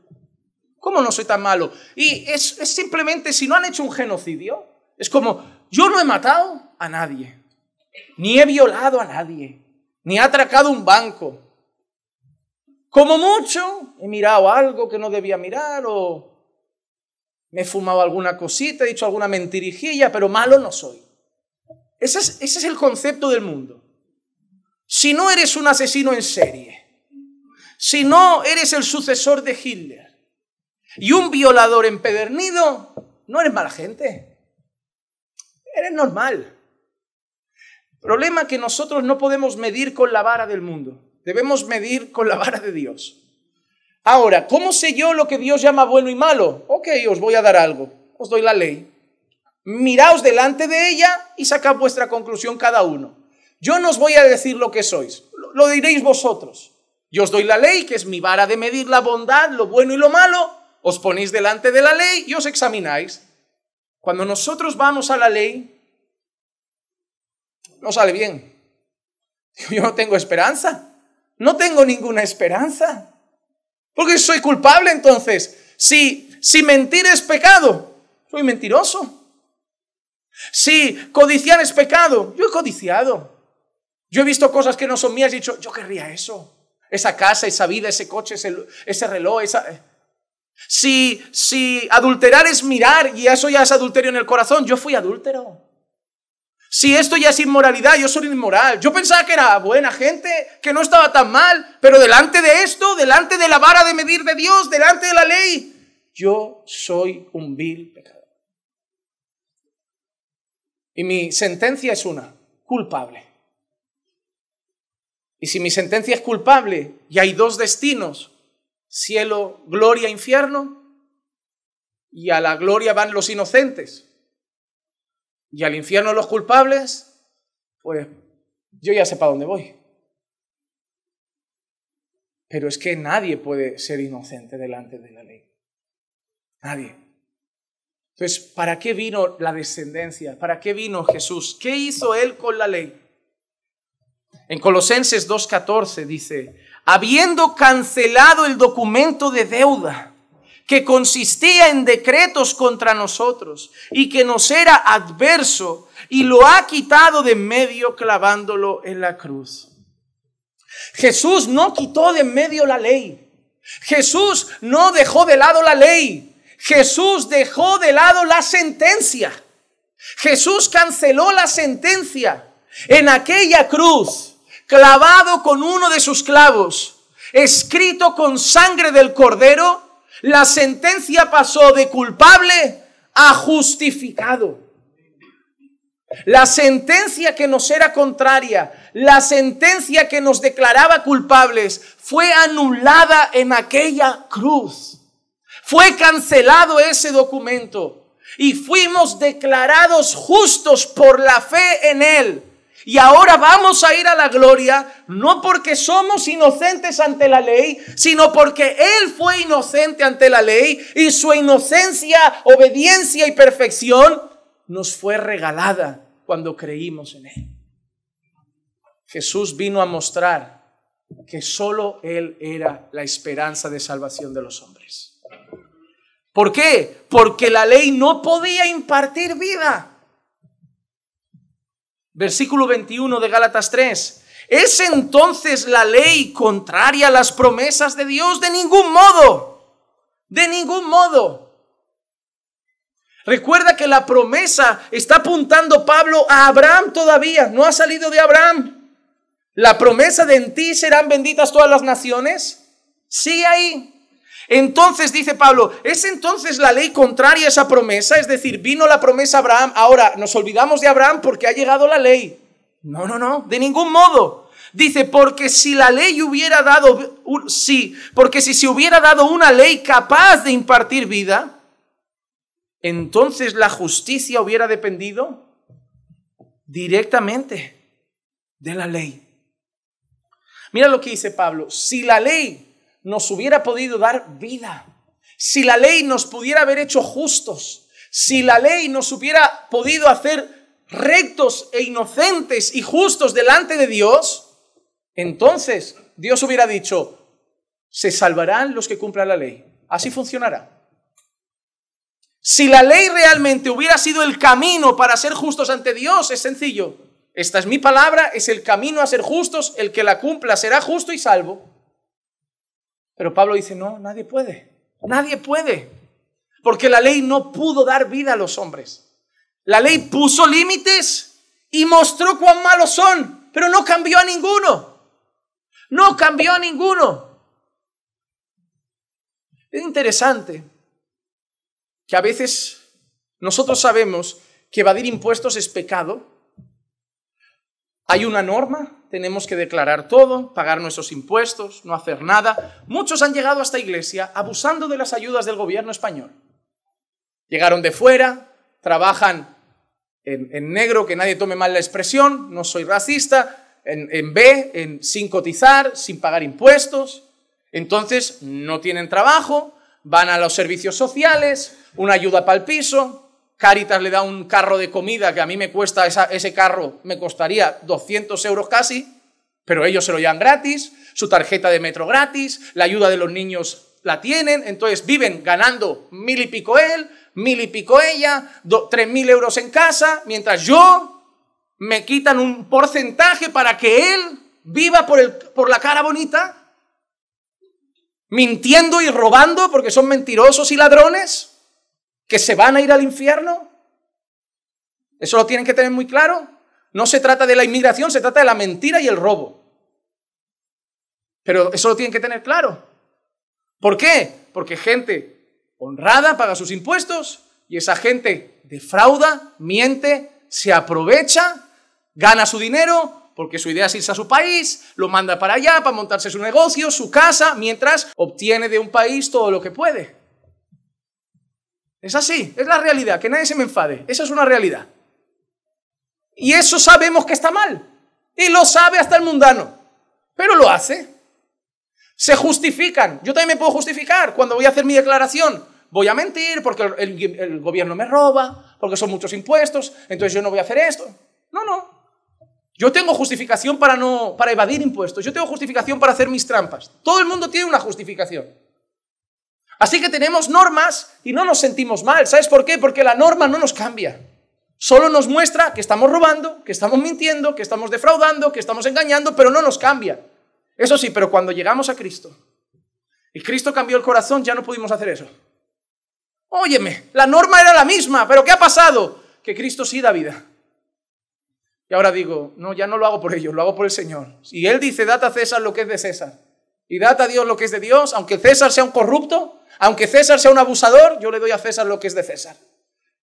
A: ¿Cómo no soy tan malo? Y es, es simplemente, si no han hecho un genocidio, es como, yo no he matado a nadie, ni he violado a nadie, ni he atracado un banco, como mucho, he mirado algo que no debía mirar o me he fumado alguna cosita, he dicho alguna mentirijilla, pero malo no soy. Ese es, ese es el concepto del mundo. Si no eres un asesino en serie, si no eres el sucesor de Hitler y un violador empedernido, no eres mala gente. Eres normal. Problema que nosotros no podemos medir con la vara del mundo. Debemos medir con la vara de Dios. Ahora, ¿cómo sé yo lo que Dios llama bueno y malo? Ok, os voy a dar algo. Os doy la ley. Miraos delante de ella y sacad vuestra conclusión cada uno. Yo no os voy a decir lo que sois, lo diréis vosotros. Yo os doy la ley, que es mi vara de medir la bondad, lo bueno y lo malo. Os ponéis delante de la ley y os examináis. Cuando nosotros vamos a la ley, no sale bien. Yo no tengo esperanza no tengo ninguna esperanza. Porque soy culpable entonces. Si, si mentir es pecado, soy mentiroso. Si codiciar es pecado, yo he codiciado. Yo he visto cosas que no son mías y he dicho, yo querría eso. Esa casa, esa vida, ese coche, ese, ese reloj, esa... Eh. Si, si adulterar es mirar y eso ya es adulterio en el corazón, yo fui adúltero. Si esto ya es inmoralidad, yo soy inmoral. Yo pensaba que era buena gente, que no estaba tan mal, pero delante de esto, delante de la vara de medir de Dios, delante de la ley, yo soy un vil pecador. Y mi sentencia es una, culpable. Y si mi sentencia es culpable y hay dos destinos, cielo, gloria, infierno, y a la gloria van los inocentes, y al infierno los culpables, pues yo ya sé para dónde voy. Pero es que nadie puede ser inocente delante de la ley. Nadie. Entonces, ¿para qué vino la descendencia? ¿Para qué vino Jesús? ¿Qué hizo él con la ley? En Colosenses 2.14 dice, habiendo cancelado el documento de deuda que consistía en decretos contra nosotros y que nos era adverso y lo ha quitado de medio clavándolo en la cruz. Jesús no quitó de medio la ley. Jesús no dejó de lado la ley. Jesús dejó de lado la sentencia. Jesús canceló la sentencia en aquella cruz, clavado con uno de sus clavos, escrito con sangre del cordero la sentencia pasó de culpable a justificado. La sentencia que nos era contraria, la sentencia que nos declaraba culpables, fue anulada en aquella cruz. Fue cancelado ese documento y fuimos declarados justos por la fe en él. Y ahora vamos a ir a la gloria, no porque somos inocentes ante la ley, sino porque Él fue inocente ante la ley y su inocencia, obediencia y perfección nos fue regalada cuando creímos en Él. Jesús vino a mostrar que solo Él era la esperanza de salvación de los hombres. ¿Por qué? Porque la ley no podía impartir vida. Versículo 21 de Gálatas 3. ¿Es entonces la ley contraria a las promesas de Dios? De ningún modo. De ningún modo. Recuerda que la promesa está apuntando Pablo a Abraham todavía, no ha salido de Abraham. La promesa de en ti serán benditas todas las naciones. Sigue ahí. Entonces dice Pablo, ¿es entonces la ley contraria a esa promesa? Es decir, vino la promesa a Abraham, ahora nos olvidamos de Abraham porque ha llegado la ley. No, no, no, de ningún modo. Dice, porque si la ley hubiera dado, sí, porque si se hubiera dado una ley capaz de impartir vida, entonces la justicia hubiera dependido directamente de la ley. Mira lo que dice Pablo, si la ley nos hubiera podido dar vida, si la ley nos pudiera haber hecho justos, si la ley nos hubiera podido hacer rectos e inocentes y justos delante de Dios, entonces Dios hubiera dicho, se salvarán los que cumplan la ley. Así funcionará. Si la ley realmente hubiera sido el camino para ser justos ante Dios, es sencillo. Esta es mi palabra, es el camino a ser justos, el que la cumpla será justo y salvo. Pero Pablo dice, no, nadie puede, nadie puede, porque la ley no pudo dar vida a los hombres. La ley puso límites y mostró cuán malos son, pero no cambió a ninguno. No cambió a ninguno. Es interesante que a veces nosotros sabemos que evadir impuestos es pecado. Hay una norma, tenemos que declarar todo, pagar nuestros impuestos, no hacer nada. Muchos han llegado a esta iglesia abusando de las ayudas del gobierno español. Llegaron de fuera, trabajan en, negro, que nadie tome mal la expresión, no soy racista, en, en B, sin cotizar, sin pagar impuestos. Entonces no tienen trabajo, van a los servicios sociales, una ayuda para el piso, Caritas le da un carro de comida que a mí me cuesta, ese carro me costaría 200 euros casi, pero ellos se lo llevan gratis, su tarjeta de metro gratis, la ayuda de los niños la tienen, entonces viven ganando mil y pico él, mil y pico ella, tres mil euros en casa, mientras yo me quitan un porcentaje para que él viva por la cara bonita, mintiendo y robando porque son mentirosos y ladrones que se van a ir al infierno? Eso lo tienen que tener muy claro. No se trata de la inmigración, se trata de la mentira y el robo. Pero eso lo tienen que tener claro. ¿Por qué? Porque gente honrada paga sus impuestos y esa gente defrauda, miente, se aprovecha, gana su dinero porque su idea es irse a su país, lo manda para allá para montarse su negocio, su casa, mientras obtiene de un país todo lo que puede. Es así, es la realidad, que nadie se me enfade. Esa es una realidad. Y eso sabemos que está mal. Y lo sabe hasta el mundano. Pero lo hace. Se justifican. Yo también me puedo justificar cuando voy a hacer mi declaración. Voy a mentir porque el, el gobierno me roba, porque son muchos impuestos, entonces yo no voy a hacer esto. No, no. Yo tengo justificación para no para evadir impuestos. Yo tengo justificación para hacer mis trampas. Todo el mundo tiene una justificación. Así que tenemos normas y no nos sentimos mal. ¿Sabes por qué? Porque la norma no nos cambia. Solo nos muestra que estamos robando, que estamos mintiendo, que estamos defraudando, que estamos engañando, pero no nos cambia. Eso sí, pero cuando llegamos a Cristo y Cristo cambió el corazón, ya no pudimos hacer eso. Óyeme, la norma era la misma, pero ¿qué ha pasado? Que Cristo sí da vida. Y ahora digo, no, ya no lo hago por ellos, lo hago por el Señor. Si Él dice, date a César lo que es de César y date a Dios lo que es de Dios, aunque César sea un corrupto, aunque César sea un abusador, yo le doy a César lo que es de César.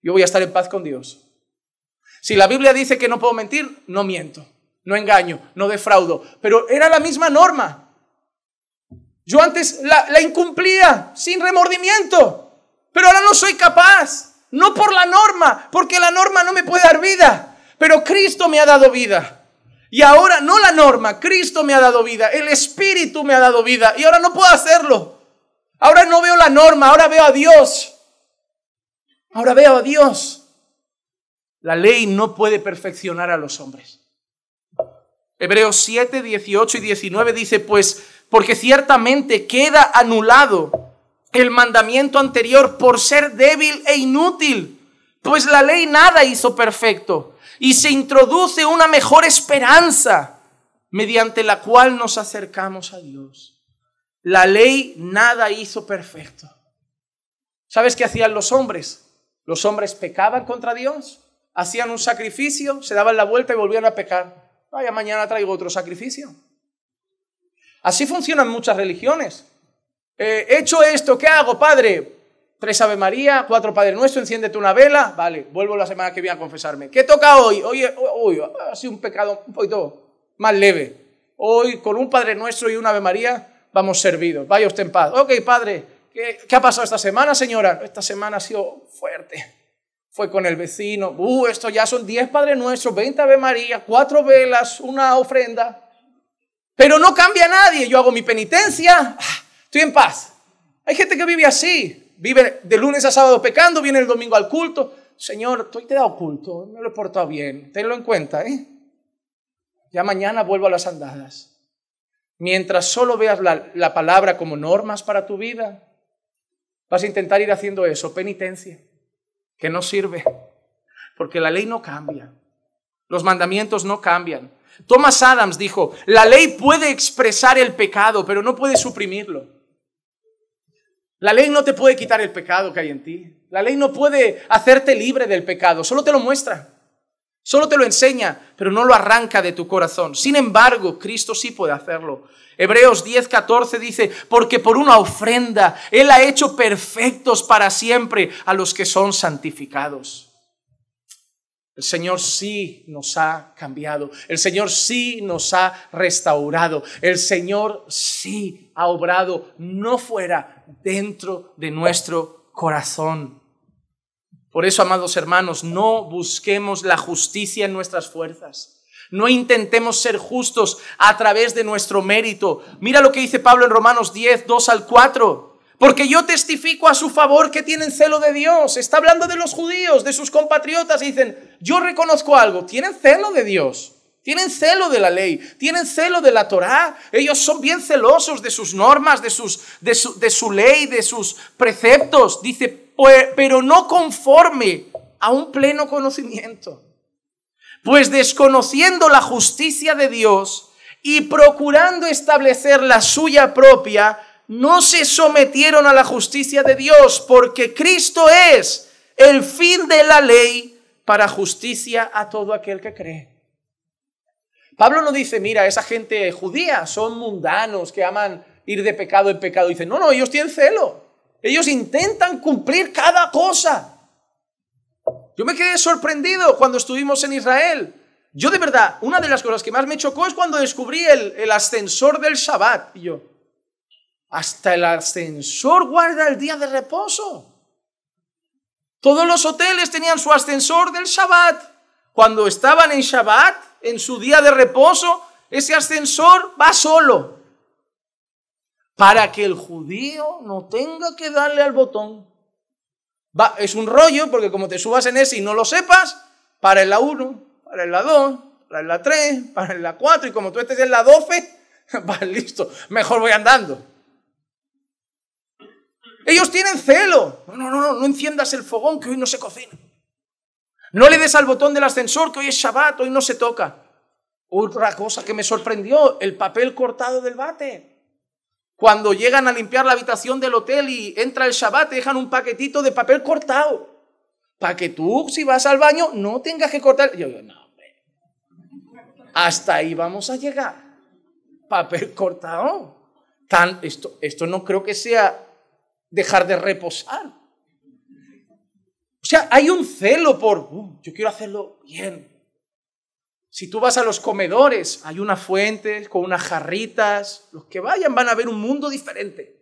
A: Yo voy a estar en paz con Dios. Si la Biblia dice que no puedo mentir, no miento, no engaño, no defraudo. Pero era la misma norma. Yo antes la, incumplía sin remordimiento, pero ahora no soy capaz. No por la norma, porque la norma no me puede dar vida, pero Cristo me ha dado vida. Y ahora no la norma, Cristo me ha dado vida, el Espíritu me ha dado vida y ahora no puedo hacerlo. Ahora no veo la norma, ahora veo a Dios. Ahora veo a Dios. La ley no puede perfeccionar a los hombres. Hebreos 7, 18 y 19 dice, pues, porque ciertamente queda anulado el mandamiento anterior por ser débil e inútil, pues la ley nada hizo perfecto, y se introduce una mejor esperanza mediante la cual nos acercamos a Dios. La ley nada hizo perfecto. ¿Sabes qué hacían los hombres? Los hombres pecaban contra Dios, hacían un sacrificio, se daban la vuelta y volvían a pecar. Vaya, mañana traigo otro sacrificio. Así funcionan muchas religiones. Eh, he hecho esto, ¿qué hago, Padre? Tres Ave María, cuatro Padre Nuestro, enciéndete una vela. Vale, vuelvo la semana que viene a confesarme. ¿Qué toca hoy? Oye, uy, ha sido un pecado un poquito más leve. Hoy, con un Padre Nuestro y una Ave María, vamos servidos. Vaya usted en paz. Ok, Padre, ¿qué, ha pasado esta semana, señora? Esta semana ha sido fuerte. Fue con el vecino. Uh, esto ya son diez Padre Nuestros, veinte Ave María, cuatro velas, una ofrenda. Pero no cambia nadie. Yo hago mi penitencia, ah, estoy en paz. Hay gente que vive así. Vive de lunes a sábado pecando, viene el domingo al culto. Señor, estoy te dado culto, me lo he portado bien. Tenlo en cuenta, ¿eh? Ya mañana vuelvo a las andadas. Mientras solo veas la, la palabra como normas para tu vida, vas a intentar ir haciendo eso, penitencia, que no sirve, porque la ley no cambia, los mandamientos no cambian. Thomas Adams dijo, la ley puede expresar el pecado, pero no puede suprimirlo. La ley no te puede quitar el pecado que hay en ti. La ley no puede hacerte libre del pecado, solo te lo muestra. Solo te lo enseña, pero no lo arranca de tu corazón. Sin embargo, Cristo sí puede hacerlo. Hebreos 10, 14 dice, porque por una ofrenda Él ha hecho perfectos para siempre a los que son santificados. El Señor sí nos ha cambiado. El Señor sí nos ha restaurado. El Señor sí ha obrado no fuera, dentro de nuestro corazón. Por eso, amados hermanos, no busquemos la justicia en nuestras fuerzas. No intentemos ser justos a través de nuestro mérito. Mira lo que dice Pablo en Romanos 10, 2 al 4 porque yo testifico a su favor que tienen celo de Dios. Está hablando de los judíos, de sus compatriotas, y dicen, yo reconozco algo, tienen celo de Dios. Tienen celo de la ley, tienen celo de la Torá. Ellos son bien celosos de sus normas, de, sus, de, su, de su ley, de sus preceptos. Dice, pero no conforme a un pleno conocimiento. Pues desconociendo la justicia de Dios y procurando establecer la suya propia, no se sometieron a la justicia de Dios, porque Cristo es el fin de la ley para justicia a todo aquel que cree. Pablo no dice, mira, esa gente judía son mundanos que aman ir de pecado en pecado. Dice, no, no, ellos tienen celo. Ellos intentan cumplir cada cosa. Yo me quedé sorprendido cuando estuvimos en Israel. Yo de verdad, una de las cosas que más me chocó es cuando descubrí el, el ascensor del Shabbat. Y yo, hasta el ascensor guarda el día de reposo. Todos los hoteles tenían su ascensor del Shabbat. Cuando estaban en Shabbat, en su día de reposo, ese ascensor va solo. Para que el judío no tenga que darle al botón. Va, es un rollo, porque como te subas en ese y no lo sepas, para en la 1, para en la 2, para en la 3, para en la 4, y como tú estés en la 12, va listo, mejor voy andando. Ellos tienen celo. No, no, no, no enciendas el fogón que hoy no se cocina. No le des al botón del ascensor que hoy es Shabbat, hoy no se toca. Otra cosa que me sorprendió, el papel cortado del bate. Cuando llegan a limpiar la habitación del hotel y entra el Shabbat, dejan un paquetito de papel cortado. Para que tú, si vas al baño, no tengas que cortar. Yo digo, no, hombre. Hasta ahí vamos a llegar. Papel cortado. Tan, esto, esto no creo que sea dejar de reposar. Sea, hay un celo por, uh, yo quiero hacerlo bien. Si tú vas a los comedores, hay una fuente con unas jarritas, los que vayan van a ver un mundo diferente.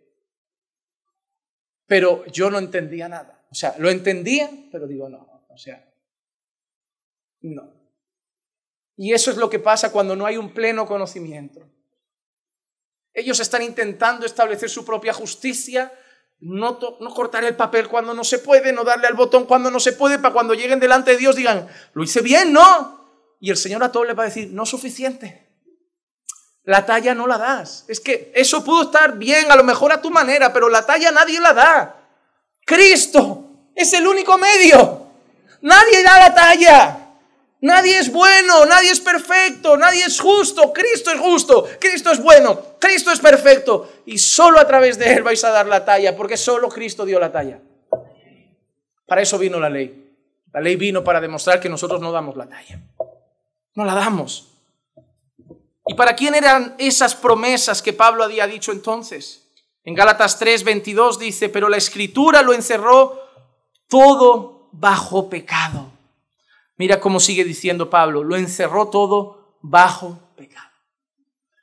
A: Pero yo no entendía nada. O sea, lo entendía, pero digo, no, o sea, no. Y eso es lo que pasa cuando no hay un pleno conocimiento. Ellos están intentando establecer su propia justicia, no, no cortar el papel cuando no se puede, no darle al botón cuando no se puede, para cuando lleguen delante de Dios digan, lo hice bien, ¿no? Y el Señor a todos le va a decir, no suficiente. La talla no la das. Es que eso pudo estar bien, a lo mejor a tu manera, pero la talla nadie la da. Cristo es el único medio. Nadie da la talla. Nadie es bueno, nadie es perfecto, nadie es justo. Cristo es justo, Cristo es bueno, Cristo es perfecto. Y solo a través de Él vais a dar la talla, porque solo Cristo dio la talla. Para eso vino la ley. La ley vino para demostrar que nosotros no damos la talla. No la damos. ¿Y para quién eran esas promesas que Pablo había dicho entonces? En Gálatas 3, 22 dice, pero la escritura lo encerró todo bajo pecado. Mira cómo sigue diciendo Pablo, lo encerró todo bajo pecado.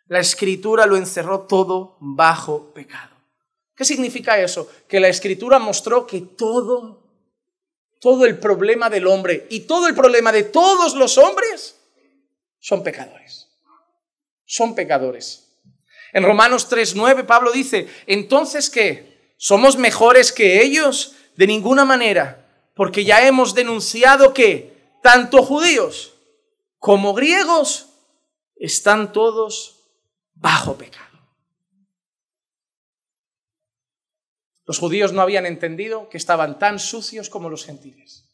A: La escritura lo encerró todo bajo pecado. ¿Qué significa eso? Que la escritura mostró que todo, todo el problema del hombre y todo el problema de todos los hombres son pecadores. Son pecadores. En Romanos 3:9 Pablo dice, entonces qué? ¿Somos mejores que ellos? De ninguna manera, porque ya hemos denunciado que tanto judíos como griegos están todos bajo pecado. Los judíos no habían entendido que estaban tan sucios como los gentiles,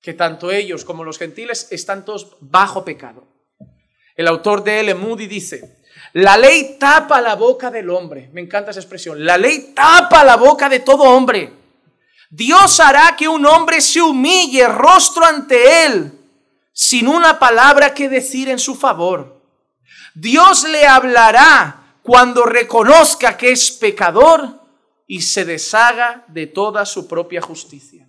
A: que tanto ellos como los gentiles están todos bajo pecado. El autor de L. Moody dice, la ley tapa la boca del hombre. Me encanta esa expresión. La ley tapa la boca de todo hombre. Dios hará que un hombre se humille rostro ante él sin una palabra que decir en su favor. Dios le hablará cuando reconozca que es pecador y se deshaga de toda su propia justicia.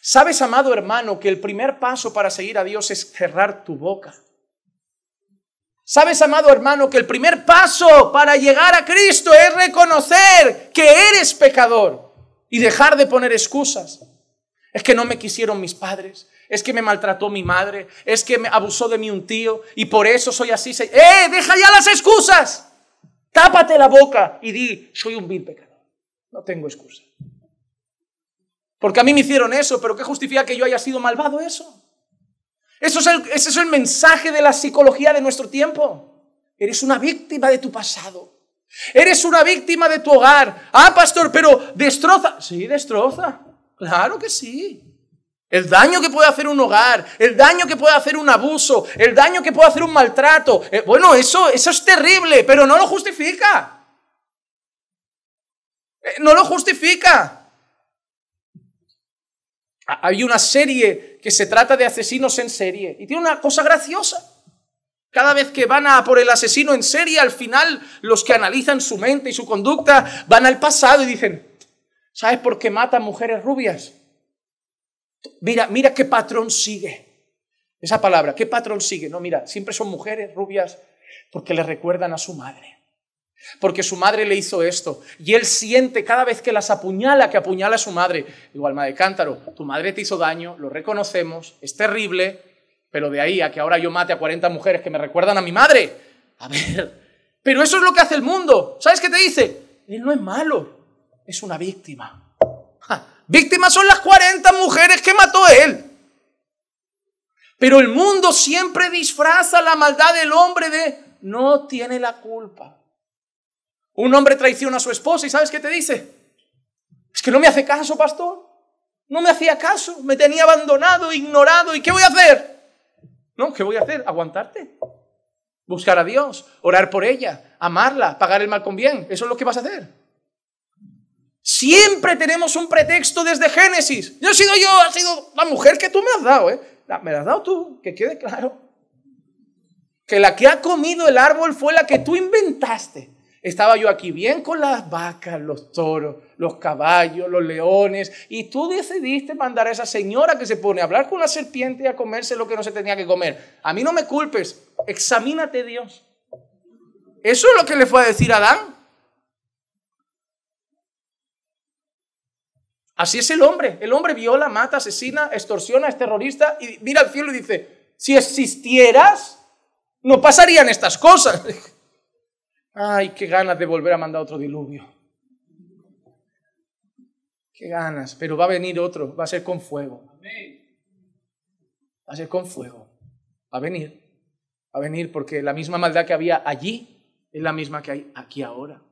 A: ¿Sabes, amado hermano, que el primer paso para seguir a Dios es cerrar tu boca? Sabes, amado hermano, que el primer paso para llegar a Cristo es reconocer que eres pecador y dejar de poner excusas. Es que no me quisieron mis padres, es que me maltrató mi madre, es que me abusó de mí un tío y por eso soy así. ¡Eh! Deja ya las excusas. Tápate la boca y di, soy un vil pecador. No tengo excusa. Porque a mí me hicieron eso, pero ¿qué justifica que yo haya sido malvado eso? Eso es el, ese es el mensaje de la psicología de nuestro tiempo. Eres una víctima de tu pasado. Eres una víctima de tu hogar. Ah, pastor, pero destroza. Sí, destroza. Claro que sí. El daño que puede hacer un hogar, el daño que puede hacer un abuso, el daño que puede hacer un maltrato. Eh, bueno, eso, eso es terrible, pero no lo justifica. Eh, no lo justifica. Hay una serie que se trata de asesinos en serie y tiene una cosa graciosa. Cada vez que van a por el asesino en serie, al final los que analizan su mente y su conducta van al pasado y dicen, ¿sabes por qué mata mujeres rubias? Mira, mira qué patrón sigue. Esa palabra, ¿qué patrón sigue? No, mira, siempre son mujeres rubias porque le recuerdan a su madre porque su madre le hizo esto. Y él siente cada vez que las apuñala, que apuñala a su madre. Igual, alma de cántaro, tu madre te hizo daño, lo reconocemos, es terrible, pero de ahí a que ahora yo mate a 40 mujeres que me recuerdan a mi madre. A ver, pero eso es lo que hace el mundo. ¿Sabes qué te dice? Él no es malo, es una víctima. Víctimas son las 40 mujeres que mató él. Pero el mundo siempre disfraza la maldad del hombre de no tiene la culpa. Un hombre traiciona a su esposa y ¿sabes qué te dice? Es que no me hace caso, pastor. No me hacía caso, me tenía abandonado, ignorado. ¿Y qué voy a hacer? No, ¿qué voy a hacer? Aguantarte. Buscar a Dios, orar por ella, amarla, pagar el mal con bien. Eso es lo que vas a hacer. Siempre tenemos un pretexto desde Génesis. Yo he sido yo, ha sido la mujer que tú me has dado, ¿eh? Me la has dado tú, que quede claro. Que la que ha comido el árbol fue la que tú inventaste. Estaba yo aquí bien con las vacas, los toros, los caballos, los leones, y tú decidiste mandar a esa señora que se pone a hablar con la serpiente y a comerse lo que no se tenía que comer. A mí no me culpes, examínate Dios. Eso es lo que le fue a decir a Adán. Así es el hombre. El hombre viola, mata, asesina, extorsiona, es terrorista y mira al cielo y dice, si existieras, no pasarían estas cosas. Ay, qué ganas de volver a mandar otro diluvio. Qué ganas, pero va a venir otro, va a ser con fuego. Va a ser con fuego. Va a venir. Va a venir porque la misma maldad que había allí es la misma que hay aquí ahora.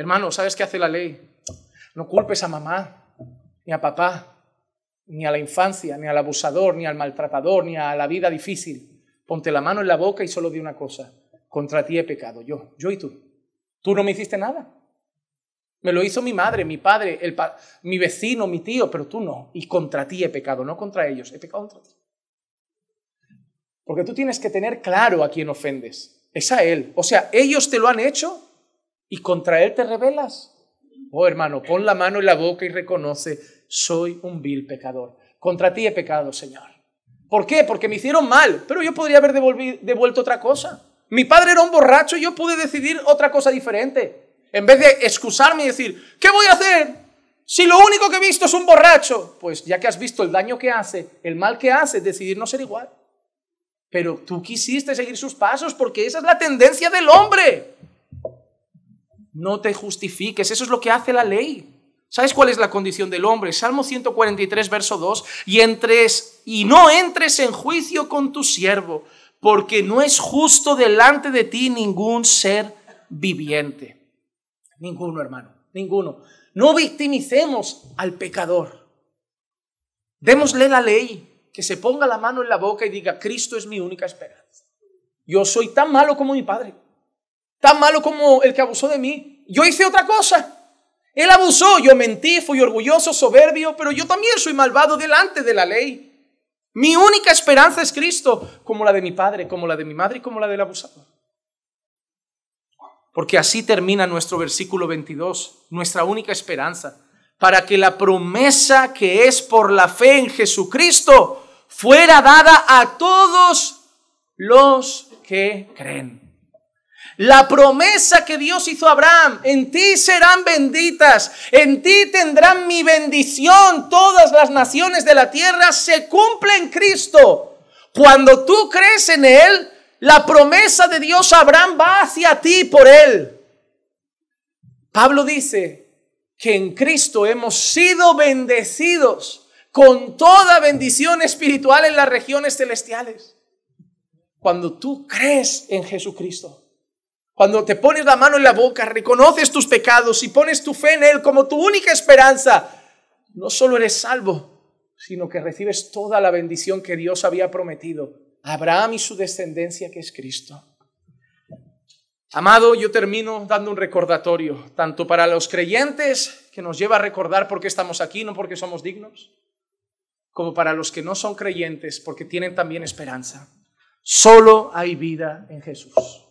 A: Hermano, ¿sabes qué hace la ley? No culpes a mamá ni a papá. ni a la infancia, ni al abusador, ni al maltratador, ni a la vida difícil. Ponte la mano en la boca y solo di una cosa. Contra ti he pecado, yo, yo y tú. Tú no me hiciste nada. Me lo hizo mi madre, mi padre, mi vecino, mi tío, pero tú no. Y contra ti he pecado, no contra ellos, he pecado contra ti. Porque tú tienes que tener claro a quién ofendes. Es a Él. O sea, ellos te lo han hecho y contra Él te rebelas. Oh hermano, pon la mano en la boca y reconoce, soy un vil pecador. Contra ti he pecado, Señor. ¿Por qué? Porque me hicieron mal, pero yo podría haber devuelto otra cosa. Mi padre era un borracho y yo pude decidir otra cosa diferente. En vez de excusarme y decir, ¿qué voy a hacer? Si lo único que he visto es un borracho, pues ya que has visto el daño que hace, el mal que hace, decidir no ser igual. Pero tú quisiste seguir sus pasos porque esa es la tendencia del hombre. No te justifiques, eso es lo que hace la ley. ¿Sabes cuál es la condición del hombre? Salmo 143, verso 2, y entres y no entres en juicio con tu siervo, porque no es justo delante de ti ningún ser viviente. Ninguno, hermano, ninguno. No victimicemos al pecador. Démosle la ley, que se ponga la mano en la boca y diga, Cristo es mi única esperanza. Yo soy tan malo como mi padre, tan malo como el que abusó de mí. Yo hice otra cosa. Él abusó, yo mentí, fui orgulloso, soberbio, pero yo también soy malvado delante de la ley. Mi única esperanza es Cristo, como la de mi padre, como la de mi madre y como la del abusador. Porque así termina nuestro versículo 22, nuestra única esperanza, para que la promesa que es por la fe en Jesucristo fuera dada a todos los que creen. La promesa que Dios hizo a Abraham, en ti serán benditas, en ti tendrán mi bendición, todas las naciones de la tierra se cumple en Cristo. Cuando tú crees en Él, la promesa de Dios a Abraham va hacia ti por Él. Pablo dice que en Cristo hemos sido bendecidos con toda bendición espiritual en las regiones celestiales. Cuando tú crees en Jesucristo. Cuando te pones la mano en la boca, reconoces tus pecados y pones tu fe en Él como tu única esperanza, no solo eres salvo, sino que recibes toda la bendición que Dios había prometido a Abraham y su descendencia, que es Cristo. Amado, yo termino dando un recordatorio, tanto para los creyentes, que nos lleva a recordar por qué estamos aquí, no porque somos dignos, como para los que no son creyentes, porque tienen también esperanza. Solo hay vida en Jesús.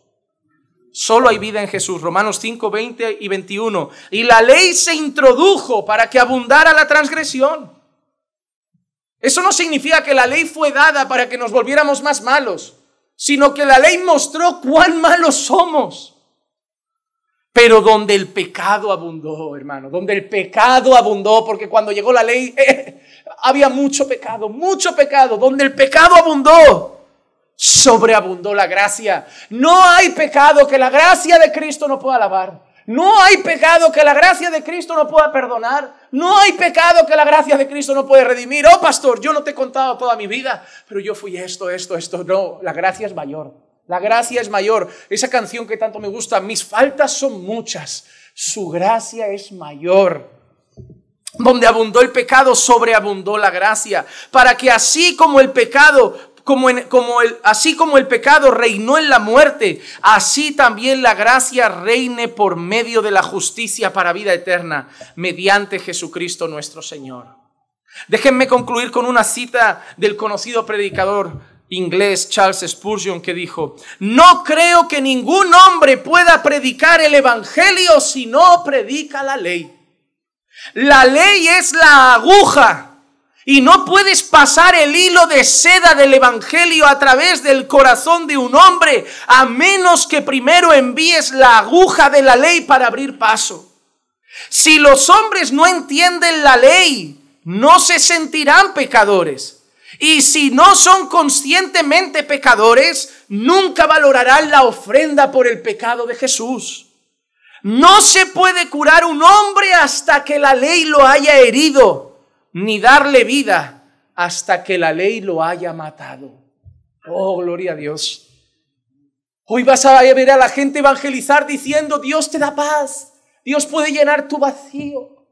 A: Solo hay vida en Jesús. Romanos 5, 20 y 21. Y la ley se introdujo para que abundara la transgresión. Eso no significa que la ley fue dada para que nos volviéramos más malos, sino que la ley mostró cuán malos somos. Pero donde el pecado abundó, hermano, donde el pecado abundó, porque cuando llegó la ley eh, había mucho pecado, mucho pecado, donde el pecado abundó sobreabundó la gracia. No hay pecado que la gracia de Cristo no pueda lavar. No hay pecado que la gracia de Cristo no pueda perdonar. No hay pecado que la gracia de Cristo no puede redimir. Oh, pastor, yo no te he contado toda mi vida, pero yo fui esto, esto, esto. No, la gracia es mayor. La gracia es mayor. Esa canción que tanto me gusta, mis faltas son muchas. Su gracia es mayor. Donde abundó el pecado, sobreabundó la gracia. Para que así como el pecado como, así como el pecado reinó en la muerte, así también la gracia reine por medio de la justicia para vida eterna, mediante Jesucristo nuestro Señor. Déjenme concluir con una cita del conocido predicador inglés Charles Spurgeon que dijo, no creo que ningún hombre pueda predicar el Evangelio si no predica la ley. La ley es la aguja y no puedes pasar el hilo de seda del Evangelio a través del corazón de un hombre a menos que primero envíes la aguja de la ley para abrir paso. Si los hombres no entienden la ley, no se sentirán pecadores. Y si no son conscientemente pecadores, nunca valorarán la ofrenda por el pecado de Jesús. No se puede curar un hombre hasta que la ley lo haya herido ni darle vida hasta que la ley lo haya matado. Oh, gloria a Dios. Hoy vas a ver a la gente evangelizar diciendo, Dios te da paz, Dios puede llenar tu vacío.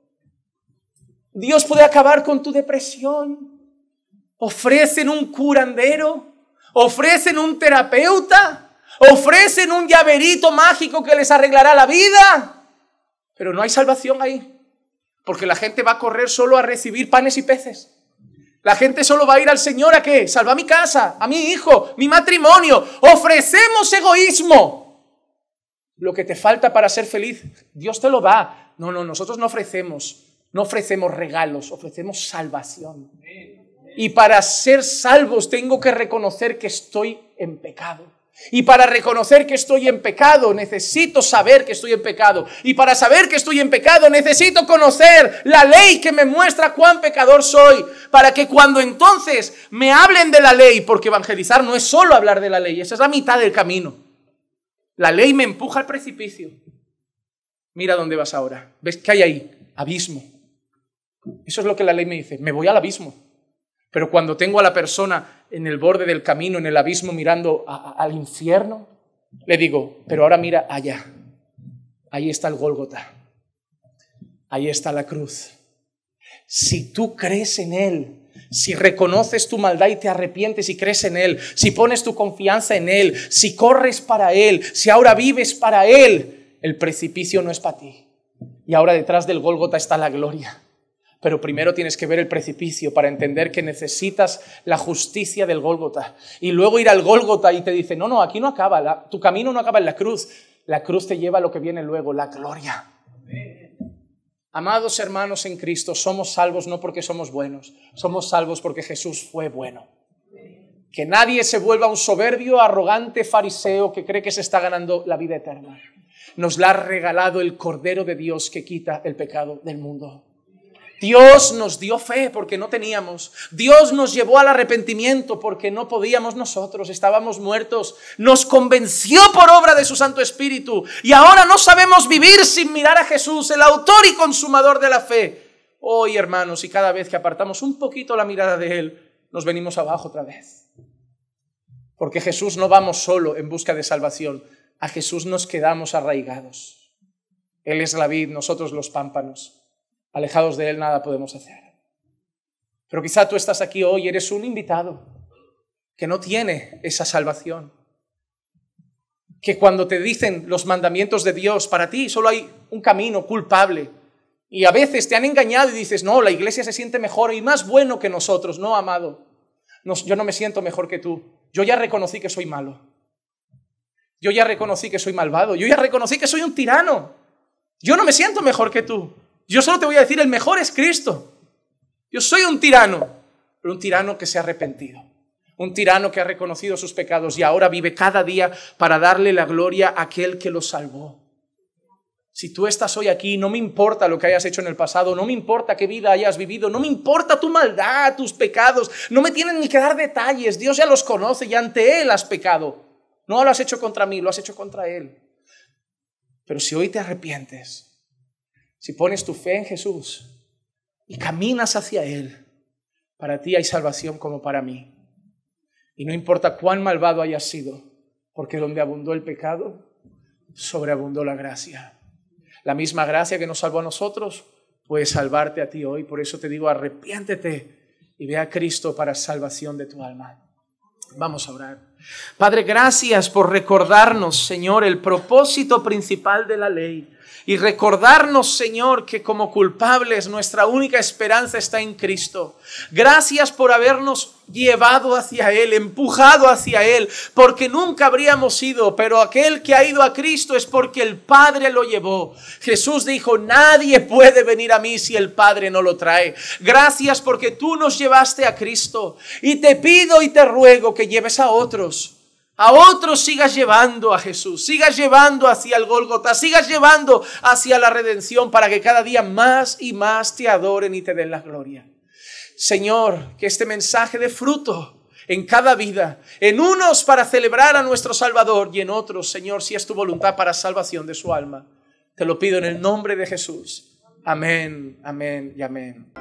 A: Dios puede acabar con tu depresión. Ofrecen un curandero, ofrecen un terapeuta, ofrecen un llaverito mágico que les arreglará la vida. Pero no hay salvación ahí. Porque la gente va a correr solo a recibir panes y peces. La gente solo va a ir al Señor a qué? Salva mi casa, a mi hijo, mi matrimonio. Ofrecemos egoísmo. Lo que te falta para ser feliz, Dios te lo da. No, no, nosotros no ofrecemos, no ofrecemos regalos, ofrecemos salvación. Y para ser salvos tengo que reconocer que estoy en pecado. Y para reconocer que estoy en pecado, necesito saber que estoy en pecado. Y para saber que estoy en pecado, necesito conocer la ley que me muestra cuán pecador soy. Para que cuando entonces me hablen de la ley, porque evangelizar no es solo hablar de la ley, esa es la mitad del camino. La ley me empuja al precipicio. Mira dónde vas ahora. ¿Ves qué hay ahí? Abismo. Eso es lo que la ley me dice. Me voy al abismo. Pero cuando tengo a la persona en el borde del camino, en el abismo, mirando al infierno, le digo, pero ahora mira allá. Ahí está el Gólgota. Ahí está la cruz. Si tú crees en Él, si reconoces tu maldad y te arrepientes y crees en Él, si pones tu confianza en Él, si corres para Él, si ahora vives para Él, el precipicio no es para ti. Y ahora detrás del Gólgota está la gloria. Pero primero tienes que ver el precipicio para entender que necesitas la justicia del Gólgota. Y luego ir al Gólgota y te dice, no, no, aquí no acaba, tu camino no acaba en la cruz. La cruz te lleva a lo que viene luego, la gloria. Amados hermanos en Cristo, somos salvos no porque somos buenos, somos salvos porque Jesús fue bueno. Que nadie se vuelva un soberbio, arrogante fariseo que cree que se está ganando la vida eterna. Nos la ha regalado el Cordero de Dios que quita el pecado del mundo. Dios nos dio fe porque no teníamos. Dios nos llevó al arrepentimiento porque no podíamos nosotros, estábamos muertos. Nos convenció por obra de su Santo Espíritu y ahora no sabemos vivir sin mirar a Jesús, el autor y consumador de la fe. Hoy, hermanos, y cada vez que apartamos un poquito la mirada de Él, nos venimos abajo otra vez. Porque Jesús no vamos solo en busca de salvación, a Jesús nos quedamos arraigados. Él es la vid, nosotros los pámpanos. Alejados de Él nada podemos hacer. Pero quizá tú estás aquí hoy, eres un invitado que no tiene esa salvación. Que cuando te dicen los mandamientos de Dios, para ti solo hay un camino culpable. Y a veces te han engañado y dices, no, la iglesia se siente mejor y más bueno que nosotros. No, amado, yo no me siento mejor que tú. Yo ya reconocí que soy malo. Yo ya reconocí que soy malvado. Yo ya reconocí que soy un tirano. Yo no me siento mejor que tú. Yo solo te voy a decir, el mejor es Cristo. Yo soy un tirano, pero un tirano que se ha arrepentido. Un tirano que ha reconocido sus pecados y ahora vive cada día para darle la gloria a aquel que lo salvó. Si tú estás hoy aquí, no me importa lo que hayas hecho en el pasado, no me importa qué vida hayas vivido, no me importa tu maldad, tus pecados, no me tienen ni que dar detalles, Dios ya los conoce y ante Él has pecado. No lo has hecho contra mí, lo has hecho contra Él. Pero si hoy te arrepientes, si pones tu fe en Jesús y caminas hacia Él, para ti hay salvación como para mí. Y no importa cuán malvado hayas sido, porque donde abundó el pecado, sobreabundó la gracia. La misma gracia que nos salvó a nosotros puede salvarte a ti hoy. Por eso te digo, arrepiéntete y ve a Cristo para salvación de tu alma. Vamos a orar. Padre, gracias por recordarnos, Señor, el propósito principal de la ley y recordarnos, Señor, que como culpables nuestra única esperanza está en Cristo. Gracias por habernos llevado hacia Él, empujado hacia Él, porque nunca habríamos ido, pero aquel que ha ido a Cristo es porque el Padre lo llevó. Jesús dijo, nadie puede venir a mí si el Padre no lo trae. Gracias porque tú nos llevaste a Cristo y te pido y te ruego que lleves a otros a otros sigas llevando a Jesús, sigas llevando hacia el Golgota, sigas llevando hacia la redención para que cada día más y más te adoren y te den la gloria. Señor, que este mensaje de fruto en cada vida, en unos para celebrar a nuestro Salvador y en otros, Señor, si es tu voluntad para salvación de su alma. Te lo pido en el nombre de Jesús. Amén, amén y amén.